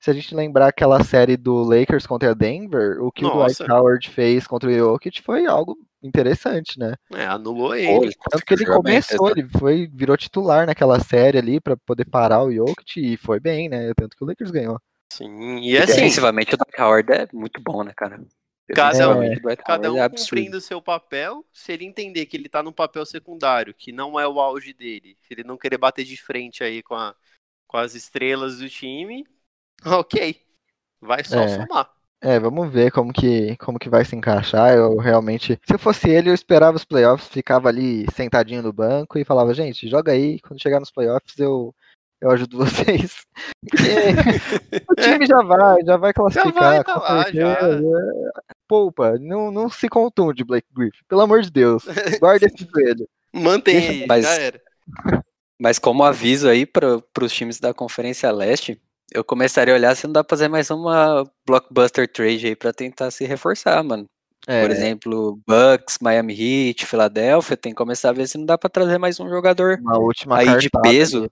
se a gente lembrar aquela série do Lakers contra Denver, o que o Nossa. Dwight Howard fez contra o Jokic foi algo interessante, né? É, anulou ele. Tanto que ele começou, ele foi, virou titular naquela série ali pra poder parar o Jokic e foi bem, né? Tanto que o Lakers ganhou. Sim, e assim, Defensivamente, o Dwight Howard é muito bom, né, cara? Cada um- o Dwight cada um é cumprindo o seu papel, se ele entender que ele tá num papel secundário, que não é o auge dele, se ele não querer bater de frente aí com, a- com as estrelas do time, ok. Vai só É. somar. É, vamos ver como que, como que vai se encaixar. Eu realmente, se eu fosse ele, eu esperava os playoffs, ficava ali sentadinho no banco e falava, gente, joga aí, quando chegar nos playoffs eu, eu ajudo (laughs) vocês. Porque o (laughs) time já vai, já vai classificar. vai tá lá, certeza. Poupa, não, não se contunde, Blake Griffin, pelo amor de Deus. (laughs) Guarda esse joelho. Mantém aí, Mas- já era. Mas como aviso aí para os times da Conferência Leste, eu começaria a olhar se não dá pra fazer mais uma blockbuster trade aí pra tentar se reforçar, mano. É, Por exemplo, Bucks, Miami Heat, Philadelphia, tem que começar a ver se não dá pra trazer mais um jogador uma última aí de peso. ali.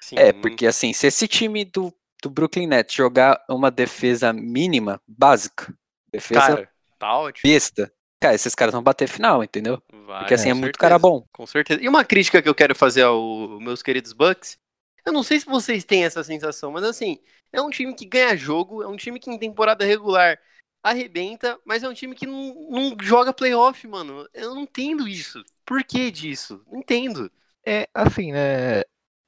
Sim. É, porque assim, se esse time do, do Brooklyn Nets jogar uma defesa mínima, básica, defesa Cara, tá ótimo. besta, cara, esses caras vão bater final, entendeu? Vai, Porque assim, é muito certeza, cara bom. Com certeza. E uma crítica que eu quero fazer aos meus queridos Bucks, eu não sei se vocês têm essa sensação, mas assim, é um time que ganha jogo, é um time que em temporada regular arrebenta, mas é um time que não, não joga playoff, mano. Eu não entendo isso. Por que disso? Não entendo. É, assim, né?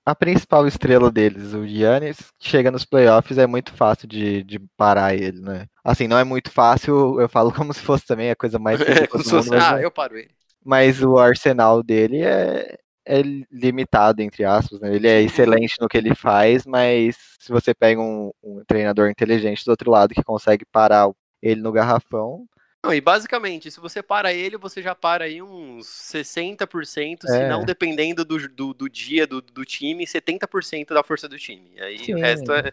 A principal estrela deles, o Giannis, chega nos playoffs, é muito fácil de, de parar ele, né? Assim, não é muito fácil, eu falo como se fosse também a coisa mais (laughs) É, fosse, mundo, ah, eu paro ele. mas o arsenal dele é, é limitado, entre aspas, né? Ele é excelente no que ele faz, mas se você pega um, um treinador inteligente do outro lado que consegue parar ele no garrafão, Não, e basicamente, se você para ele, você já para aí uns 60%, se É. não dependendo do, do, do dia do, do time, 70% da força do time. Aí Sim. o resto é, o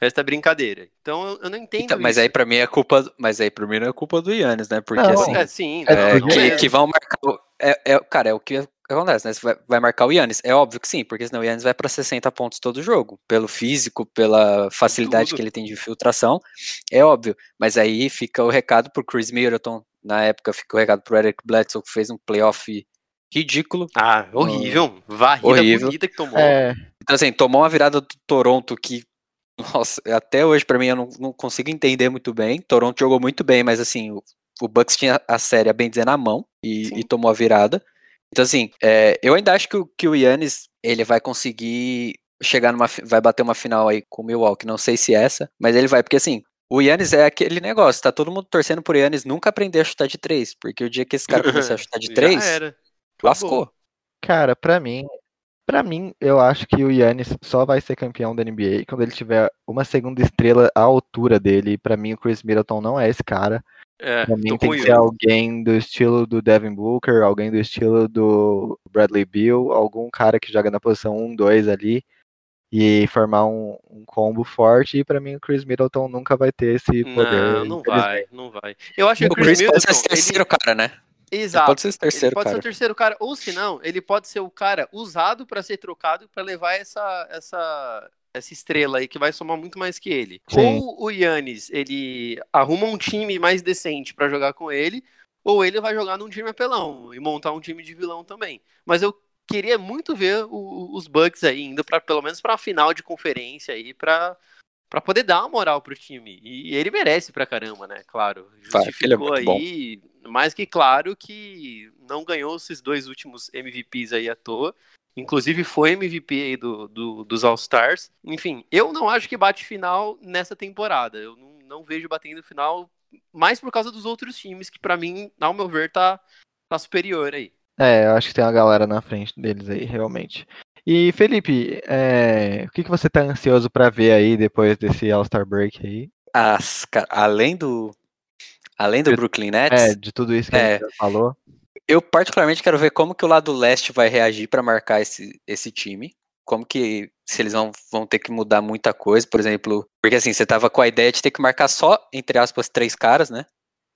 resto é brincadeira. Então eu, não entendo Então, mas isso. aí pra mim é culpa, mas aí pra mim não é culpa do Yannis, né? Porque Não, assim, É, sim, É, é, que, é. que vão marcar. o- É, é- cara, é o que acontece, né? Você vai, vai marcar o Yannis. É óbvio que sim, porque senão o Yannis vai pra 60 pontos todo jogo. Pelo físico, pela facilidade Tudo. que ele tem de infiltração. É óbvio. Mas aí fica o recado pro Chris Middleton. Na época fica o recado pro Eric Bledsoe, que fez um playoff ridículo. Ah, horrível. Varrida Horrível. bonita que tomou. é, Então, assim, tomou uma virada do Toronto que. Nossa, até hoje pra mim eu não, não consigo entender muito bem. Toronto jogou muito bem, mas assim, o, o Bucks tinha a série, a bem dizer, na mão e, e tomou a virada. Então, assim, é, eu ainda acho que o, que o Yannis, ele vai conseguir chegar numa. Vai bater uma final aí com o Milwaukee. Não sei se essa, mas ele vai, porque assim. O Yannis é aquele negócio, tá todo mundo torcendo pro Yannis nunca aprender a chutar de três, porque o dia que esse cara (laughs) começar a chutar de Já três, era. lascou. Cara, pra mim, para mim, eu acho que o Yannis só vai ser campeão da NBA quando ele tiver uma segunda estrela à altura dele. E Pra mim, o Chris Middleton não é esse cara. É, Pra mim, tô tem com que ser alguém do estilo do Devin Booker, alguém do estilo do Bradley Beal, algum cara que joga na posição 1, 2 ali e formar um, um combo forte. E pra mim, o Chris Middleton nunca vai ter esse poder. Não, não vai, não vai. Eu acho que O Chris Chris pode Middleton, ser esse terceiro ele... cara, né? Ele Exato. pode ser esse Ele terceiro pode ser cara. o terceiro cara, ou se não, ele pode ser o cara usado pra ser trocado pra levar essa, essa, essa estrela aí que vai somar muito mais que ele. Sim. Ou o Yannis, ele arruma um time mais decente pra jogar com ele, ou ele vai jogar num time apelão e montar um time de vilão também. Mas eu queria muito ver o- os Bucks aí indo para pelo menos pra final de conferência aí pra para poder dar uma moral pro time. E ele merece pra caramba, né? Claro. Ele é Justificou bom. aí, mais que claro que não ganhou esses dois últimos MVPs aí à toa. Inclusive foi MVP aí do, do- dos All-Stars. Enfim, eu não acho que bate final nessa temporada. Eu não, não vejo batendo final mais por causa dos outros times, que pra mim, ao meu ver, tá, tá superior aí. É, eu acho que tem uma galera na frente deles aí, realmente. E Felipe, é, o que, que você tá ansioso pra ver aí depois desse All-Star Break aí? As, além do. Além do Brooklyn Nets, É, de tudo isso que a É. gente já falou. Eu particularmente quero ver como que o lado leste vai reagir para marcar esse, esse time. Como que. Se eles vão, vão ter que mudar muita coisa, por exemplo. Porque assim, você tava com a ideia de ter que marcar só, entre aspas, três caras, né?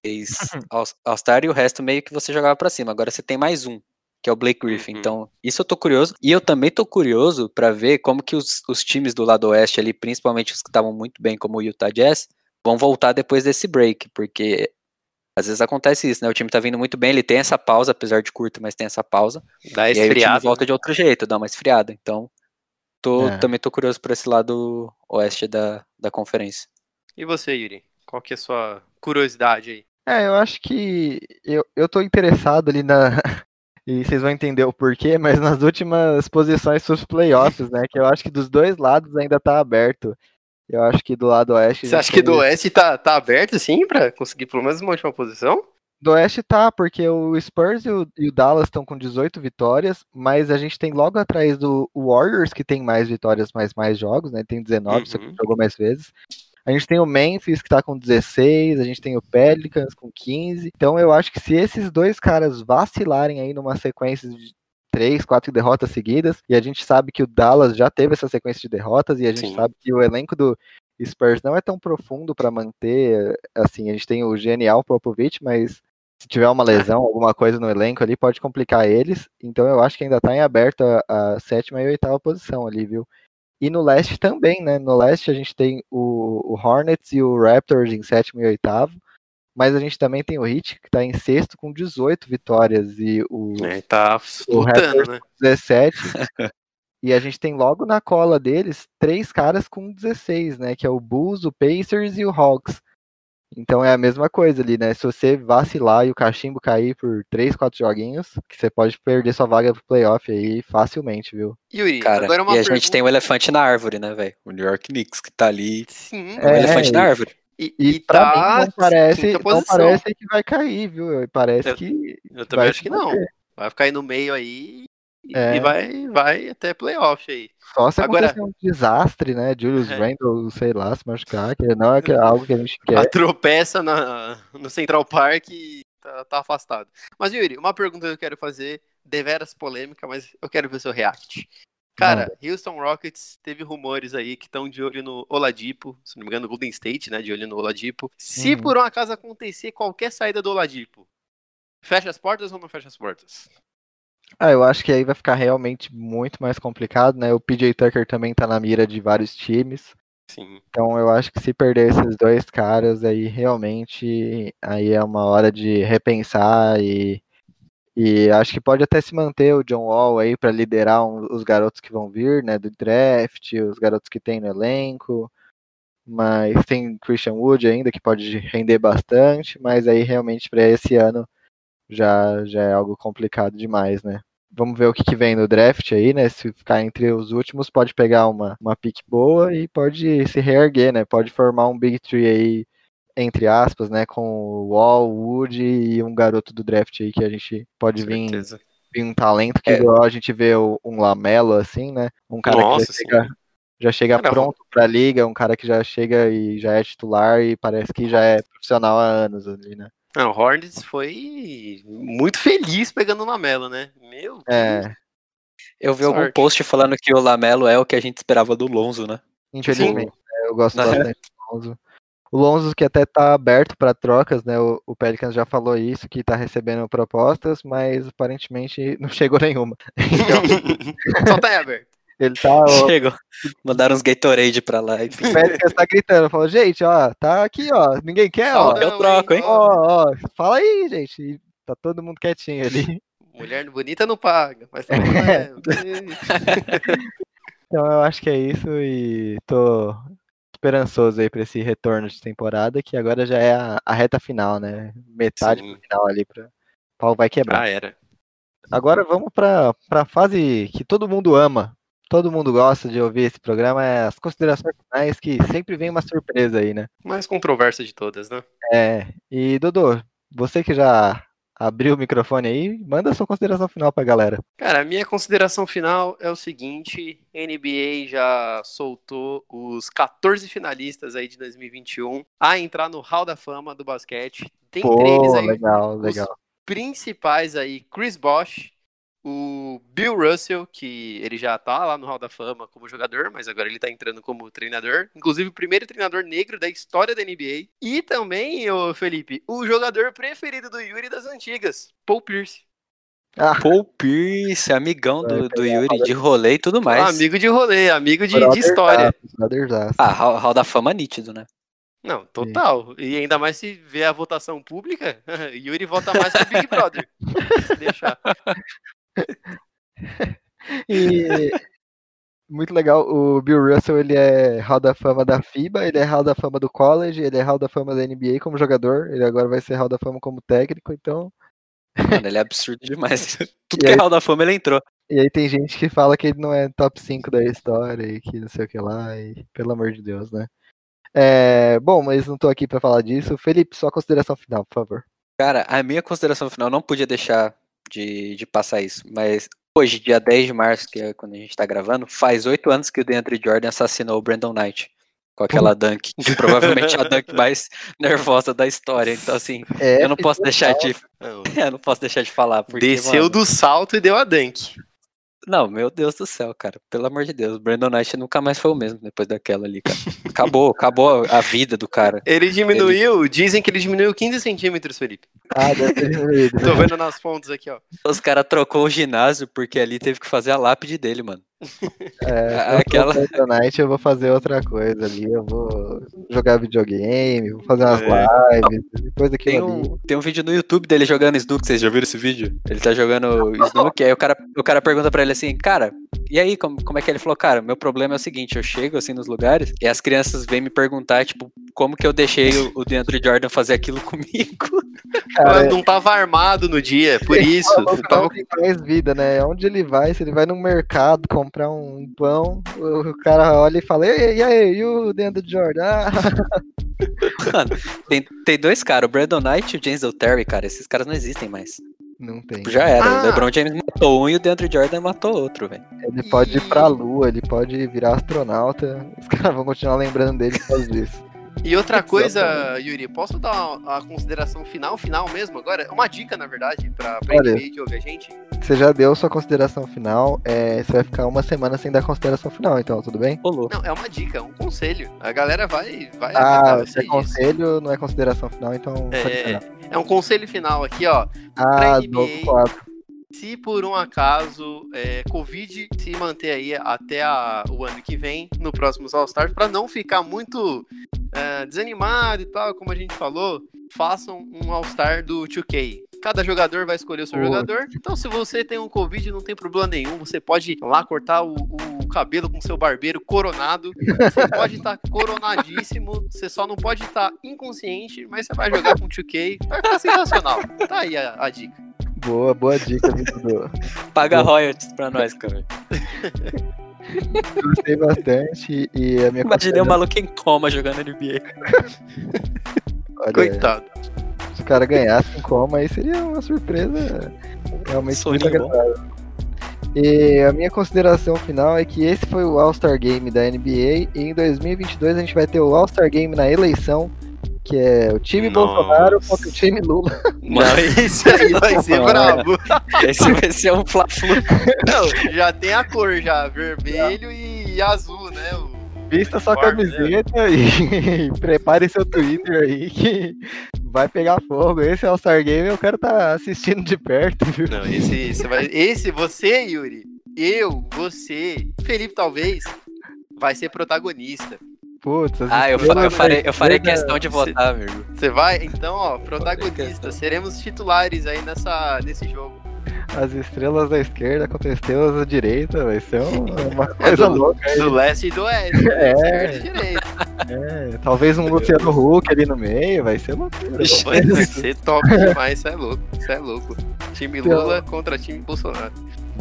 Três All- All-Star e o resto meio que você jogava pra cima. Agora você tem mais um. que é o Blake Griffin. Uhum. Então, isso eu tô curioso. E eu também tô curioso pra ver como que os, os times do lado oeste ali, principalmente os que estavam muito bem, como o Utah Jazz, vão voltar depois desse break, porque às vezes acontece isso, né? O time tá vindo muito bem, ele tem essa pausa, apesar de curto, mas tem essa pausa. Dá E aí o time esfriado. volta de outro jeito, dá uma esfriada. Então, tô, É. também tô curioso por esse lado oeste da, da conferência. E você, Yuri? Qual que é a sua curiosidade aí? É, eu acho que eu, eu tô interessado ali na. (laughs) E vocês vão entender o porquê, mas nas últimas posições dos playoffs, né? Que eu acho que dos dois lados ainda tá aberto. Eu acho que do lado oeste. Você acha que do Oeste tá, tá aberto, sim, pra conseguir pelo menos uma última posição? Do Oeste tá, porque o Spurs e o, e o Dallas estão com 18 vitórias, mas a gente tem logo atrás do Warriors, que tem mais vitórias, mas mais jogos, né? Tem 19, só que Uhum. jogou mais vezes. A gente tem o Memphis, que tá com 16, a gente tem o Pelicans com 15. Então eu acho que se esses dois caras vacilarem aí numa sequência de três, quatro derrotas seguidas, e a gente sabe que o Dallas já teve essa sequência de derrotas, e a gente Sim. sabe que o elenco do Spurs não é tão profundo para manter, assim, a gente tem o genial Popovich, mas se tiver uma lesão, alguma coisa no elenco ali, pode complicar eles. Então eu acho que ainda tá em aberto a, a sétima e oitava posição ali, viu? E no leste também, né? No leste a gente tem o, o Hornets e o Raptors em sétimo e oitavo. Mas a gente também tem o Heat, que tá em sexto com 18 vitórias. E o É, tá O lutando, né? 17. (laughs) e a gente tem logo na cola deles três caras com 16, né? Que é o Bulls, o Pacers e o Hawks. Então é a mesma coisa ali, né? Se você vacilar e o cachimbo cair por 3, 4 joguinhos, que você pode perder sua vaga pro playoff aí facilmente, viu? Yuri, Cara, agora uma e a gente pergunta- tem o elefante na árvore, né, velho? O New York Knicks, que tá ali. Sim, É, o É, elefante e- na árvore. E, E, tá mim não parece, não parece que vai cair, viu? Parece Eu- que Eu também acho que não. Vai ficar aí no meio aí e, É. e vai, vai até playoff aí. só se Agora- acontecer um desastre, né? Julius É. Randle, sei lá, se machucar, que não é é algo que a gente A quer. tropeça na, no Central Park e tá, tá afastado. Mas, Yuri, uma pergunta que eu quero fazer, deveras polêmica, mas eu quero ver seu react. Cara, Houston Rockets teve rumores aí que estão de olho no Oladipo, se não me engano, Golden State, né, de olho no Oladipo. Se Uhum. por um acaso acontecer qualquer saída do Oladipo, fecha as portas ou não fecha as portas? Ah, eu acho que aí vai ficar realmente muito mais complicado, né? O PJ Tucker também tá na mira de vários times. Sim. Então eu acho que se perder esses dois caras aí realmente aí é uma hora de repensar e, e acho que pode até se manter o John Wall aí para liderar um- os garotos que vão vir, né, do draft, os garotos que tem no elenco. Mas tem Christian Wood ainda que pode render bastante, mas aí realmente para esse ano já já é algo complicado demais, né? Vamos ver o que, que vem no draft aí, né? Se ficar entre os últimos, pode pegar uma, uma pick boa e pode se reerguer, né? Pode formar um Big Tree aí, entre aspas, né? Com o Wall, Wood e um garoto do draft aí que a gente pode vir, certeza. vir um talento, que É. igual a gente vê um Lamelo assim, né? Um cara Nossa, que já chega, já chega pronto pra liga, um cara que já chega e já é titular e parece que já é profissional há anos ali, né? Não, o Hornets foi muito feliz pegando o Lamelo, né? Meu Deus. É, Eu vi algum Sorte. post falando que o Lamelo é o que a gente esperava do Lonzo, né? infelizmente. né, Eu gosto Na bastante do Lonzo. O Lonzo que até tá aberto para trocas, né? O, o Pelicans já falou isso, que tá recebendo propostas, mas aparentemente não (laughs) chegou nenhuma. Então, (laughs) Só tá aberto. ele tá. O Chegou. Mandaram uns Gatorade pra lá. Enfim. Pelicans tá gritando, falou, gente, ó, tá aqui, ó. Ninguém quer, ó. Eu troco, hein? Ó, ó, fala aí, gente. E tá todo mundo quietinho ali. Mulher bonita não paga, mas tá valendo. (laughs) Então eu acho que é isso e tô esperançoso aí pra esse retorno de temporada, que agora já é a, a reta final, né? Metade Sim. pro final ali pra. O pau vai quebrar. Ah, era. Agora vamos pra, pra fase que todo mundo ama. Todo mundo gosta de ouvir esse programa, é as considerações finais, que sempre vem uma surpresa aí, né? Mais controversa de todas, né? É. E Dodô, você que já abriu o microfone aí, manda sua consideração final pra galera. Cara, a minha consideração final é o seguinte: NBA já soltou os 14 finalistas aí de 2021 a entrar no Hall da Fama do basquete. Eles Pô, aí, legal, os legal. principais aí, Chris Bosh, o Bill Russell, que ele já tá lá no Hall da Fama como jogador, mas agora ele tá entrando como treinador. Inclusive o primeiro treinador negro da história da NBA. E também, ô Felipe, o jogador preferido do Yuri das antigas, Paul Pierce. Ah, Paul Pierce, amigão do, do Yuri de rolê e tudo mais. Amigo de rolê, amigo de, de história. Ah, hall, hall da fama nítido, né? Não, total. E ainda mais se vê a votação pública, (laughs) Yuri vota mais que o Big Brother. (laughs) Se deixar. E muito legal, o Bill Russell, ele é Hall da Fama da FIBA, ele é Hall da Fama do college, ele é Hall da Fama da NBA como jogador, ele agora vai ser Hall da Fama como técnico, então... Mano, ele é absurdo demais. (laughs) (laughs) Tudo E que é aí- hall da fama ele entrou. E aí tem gente que fala que ele não é top 5 da história e que não sei o que lá, e pelo amor de Deus, né? É, bom, mas não tô aqui pra falar disso. Felipe, sua consideração final, por favor. Cara, a minha consideração final não podia deixar de, de passar isso, mas hoje, dia 10 de março, que é quando a gente tá gravando, faz oito anos que o DeAndre Jordan assassinou o Brandon Knight. Com aquela dunk, que provavelmente é a dunk mais (laughs) nervosa da história. Então, assim, É, eu não posso deixar de. Não. (laughs) Eu não posso deixar de falar. Porque, Desceu mano, do salto e deu a dunk. Não, meu Deus do céu, cara. Pelo amor de Deus. O Brandon Knight nunca mais foi o mesmo depois daquela ali, cara. Acabou, acabou a vida do cara. Ele diminuiu, dizem que ele diminuiu 15 centímetros, Felipe. Ah, deve ter diminuído, (laughs) né? Tô vendo nas fontes aqui, ó. Os caras trocou o ginásio porque ali teve que fazer a lápide dele, mano. É, (laughs) eu aquela- Night, eu vou fazer outra coisa ali. Eu vou jogar videogame, vou fazer umas É. lives, depois daquilo Tem ali. um, tem um vídeo no YouTube dele jogando Snook, vocês já viram esse vídeo? Ele tá jogando Snook, aí o cara, o cara pergunta pra ele assim, cara, e aí, como, como é que ele falou? Cara, meu problema é o seguinte, eu chego assim nos lugares e as crianças vêm me perguntar, tipo, como que eu deixei o, o DeAndre Jordan fazer aquilo (laughs) comigo? Cara, não tava armado no dia, por (laughs) isso. Não que tava não tem mais vida, né? Onde ele vai, se ele vai no mercado comprar um pão, o cara olha e fala, e, e aí, e o Dentro de Jordan? Ah, (laughs) Mano, tem, tem dois caras, o Brandon Knight e o James Terry, cara, esses caras não existem mais. não tem. Já era, Ah. o LeBron James matou um e o DeAndre Jordan matou outro, velho. Ele pode ir pra lua, ele pode virar astronauta. Os caras vão continuar lembrando dele por causa disso. E outra (laughs) coisa, Yuri, posso dar a consideração final, final mesmo agora? Uma dica, na verdade, pra, pra Olha. NBA que ouve a gente. Você já deu sua consideração final, é, você vai ficar uma semana sem dar consideração final, então, tudo bem? Ô, louco. Não, é uma dica, é um conselho. A galera vai, vai Ah, se é conselho, não é consideração final, então. É, é um conselho final aqui, ó. Ah, NBA. quadro. Se por um acaso é, Covid se manter aí até a- o ano que vem, no próximo All-Stars, para não ficar muito é, desanimado e tal, como a gente falou, façam um All-Star do 2K. Cada jogador vai escolher o seu Boa. jogador. Então, se você tem um Covid, não tem problema nenhum. Você pode ir lá cortar o, o cabelo com seu barbeiro coronado. Você (laughs) pode estar coronadíssimo. Você só não pode estar inconsciente, mas você vai jogar com o 2K. Vai ficar sensacional. Tá aí a- a dica. Boa, boa dica. Paga royalties pra nós, cara. (laughs) Gostei bastante e a minha Imaginei um maluco em coma jogando NBA. (laughs) Olha, Coitado. Se o cara ganhasse em coma, aí seria uma surpresa realmente muito Soninho bom. agradável. E a minha consideração final é que esse foi o All-Star Game da NBA e em 2022 a gente vai ter o All-Star Game na eleição, que é o time Nossa. Bolsonaro contra o time Lula. Não, (laughs) esse aí vai ser brabo. Esse vai ser um fla-flu. Não, já tem a cor já, vermelho e azul, né? O- Vista sua né? camiseta e (laughs) prepare seu Twitter aí que vai pegar fogo. Esse All-Star Game eu quero estar assistindo de perto, viu? Não, esse, você vai, esse, você, Yuri, eu, você, Felipe talvez, vai ser protagonista. Putz, Ah, eu, fa- eu farei, eu farei questão de votar, amigo. Você vai? Então, ó, protagonista. Seremos titulares aí nessa, nesse jogo. As estrelas da esquerda contra as estrelas da direita, vai ser um- uma (laughs) coisa do- louca aí. Do leste e do oeste. (laughs) É. Esquerda e direita. É, talvez um Luciano Huck ali no meio, vai ser loucura. Vai vai ser top demais, isso é louco. Isso é louco. Time Lula contra time Bolsonaro.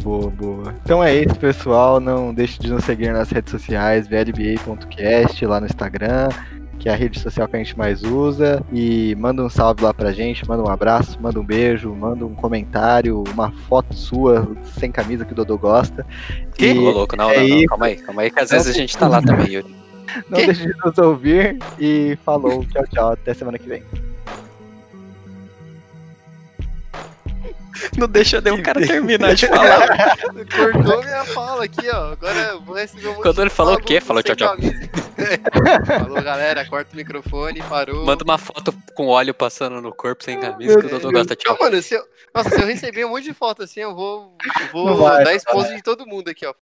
Boa, boa. Então é isso, pessoal. Não deixe de nos seguir nas redes sociais, vlba.cast, lá no Instagram, que é a rede social que a gente mais usa. E manda um salve lá pra gente, manda um abraço, manda um beijo, manda um comentário, uma foto sua sem camisa que o Dodô gosta. Que? E Ô, louco, não, é não, não, calma aí, calma aí, que às vezes a gente tá lá também, Yuri. não Que? deixe de nos ouvir e falou. Tchau, tchau. Até semana que vem. Não deixa nem o cara terminar de (laughs) falar. Cortou minha fala aqui, ó. Agora eu vou receber um monte Quando ele falou o quê? Falou tchau, tchau. (laughs) Falou, galera, corta o microfone, parou. Manda uma foto com óleo passando no corpo sem camisa, que o Dodô gosta. Tchau. Mano, se eu, nossa, se eu receber um monte de foto assim, eu vou, eu Não vou vai, dar não esposa de todo mundo aqui, ó.